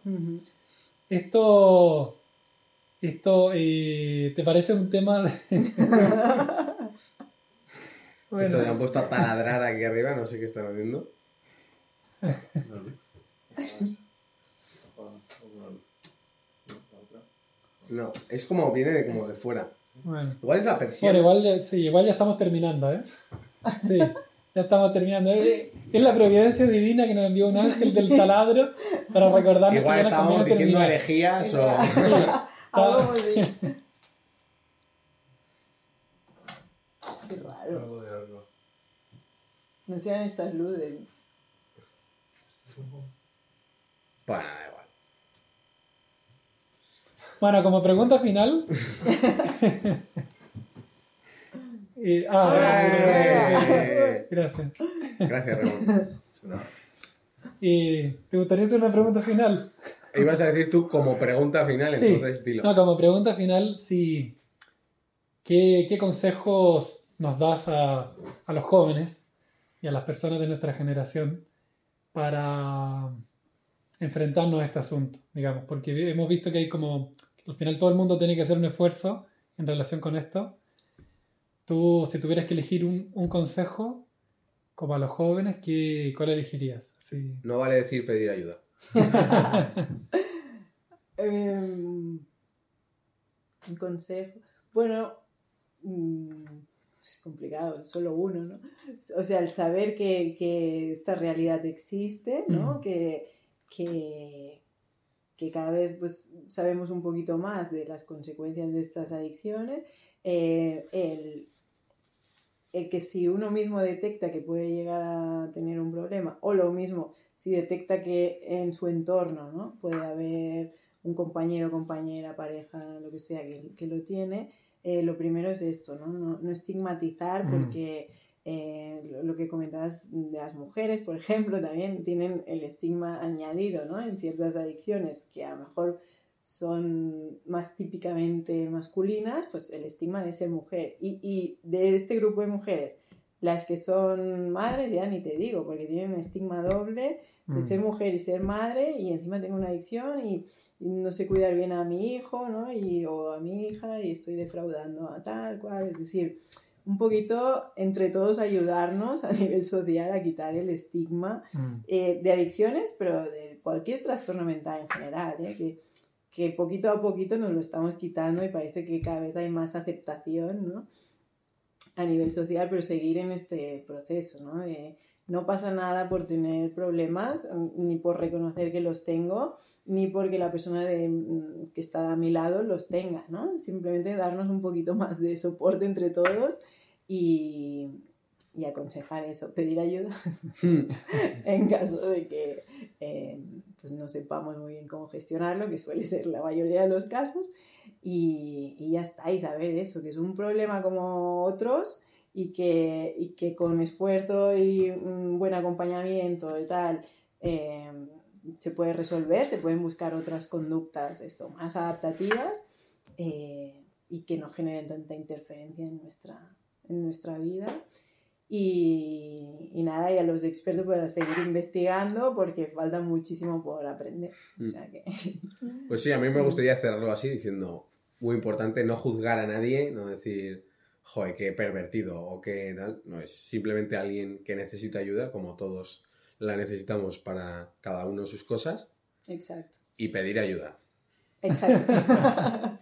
Esto, esto eh, ¿te parece un tema? de- Esto me han puesto a taladrar aquí arriba, no sé qué están haciendo. No, es como viene de, como de fuera. bueno. Igual es la persiana. Bueno, igual, sí, igual ya estamos terminando, ¿eh? Sí, ya estamos terminando. Eh, Es la providencia divina que nos envió un ángel del taladro para recordarnos Igual que estábamos diciendo terminar. herejías o... Algo así. Qué raro. No sean estas luces. Bueno, da igual. Bueno, como pregunta final. Eh, ah, ¡Eh! gracias. Gracias, Ramón. Eh, ¿Te gustaría hacer una pregunta final? Ibas a decir tú como pregunta final, Sí. entonces dilo. No, como pregunta final, sí. ¿Qué, qué consejos nos das a, a los jóvenes y a las personas de nuestra generación para enfrentarnos a este asunto, digamos? Porque hemos visto que hay como, al final todo el mundo tiene que hacer un esfuerzo en relación con esto. Tú, si tuvieras que elegir un, un consejo, como a los jóvenes, ¿qué, ¿cuál elegirías? Sí. No vale decir pedir ayuda. Em, un consejo. Bueno, mm, es complicado, solo uno, ¿no? O sea, el saber que, que esta realidad existe, ¿no? Mm. Que, que, que cada vez pues, sabemos un poquito más de las consecuencias de estas adicciones. eh, el, el que si uno mismo detecta que puede llegar a tener un problema, o lo mismo, si detecta que en su entorno ¿no? puede haber un compañero, compañera, pareja, lo que sea, que, que lo tiene, eh, lo primero es esto, ¿no? No, no estigmatizar Mm. porque eh, lo- lo que comentabas de las mujeres, por ejemplo, también tienen el estigma añadido, ¿no? En ciertas adicciones que a lo mejor son más típicamente masculinas, pues el estigma de ser mujer. Y, y de este grupo de mujeres, las que son madres, ya ni te digo, porque tienen un estigma doble de Mm. ser mujer y ser madre y encima tengo una adicción y, y no sé cuidar bien a mi hijo, ¿no? Y, o a mi hija y estoy defraudando a tal cual. Es decir, un poquito entre todos ayudarnos a nivel social a quitar el estigma Mm. eh, de adicciones, pero de cualquier trastorno mental en general, ¿eh? que, que poquito a poquito nos lo estamos quitando y parece que cada vez hay más aceptación ¿no? a nivel social, pero seguir en este proceso, ¿no? De no pasa nada por tener problemas, mm, ni por reconocer que los tengo, ni porque la persona de, mm, que está a mi lado los tenga, ¿no? Simplemente darnos un poquito más de soporte entre todos y, y aconsejar eso, pedir ayuda en caso de que eh, pues no sepamos muy bien cómo gestionarlo, que suele ser la mayoría de los casos, y, y ya está, y saber eso, que es un problema como otros y que, y que con esfuerzo y un buen acompañamiento y tal eh, se puede resolver, se pueden buscar otras conductas esto, más adaptativas eh, y que no generen tanta interferencia en nuestra, en nuestra vida. Y, y nada, y a los expertos pues a seguir investigando porque falta muchísimo por aprender. O sea que... Pues sí, a mí me gustaría cerrarlo así diciendo, muy importante, no juzgar a nadie, no decir, joder, qué pervertido o qué tal. No, es simplemente alguien que necesita ayuda, como todos la necesitamos para cada uno sus cosas, Exacto. y pedir ayuda. Exacto.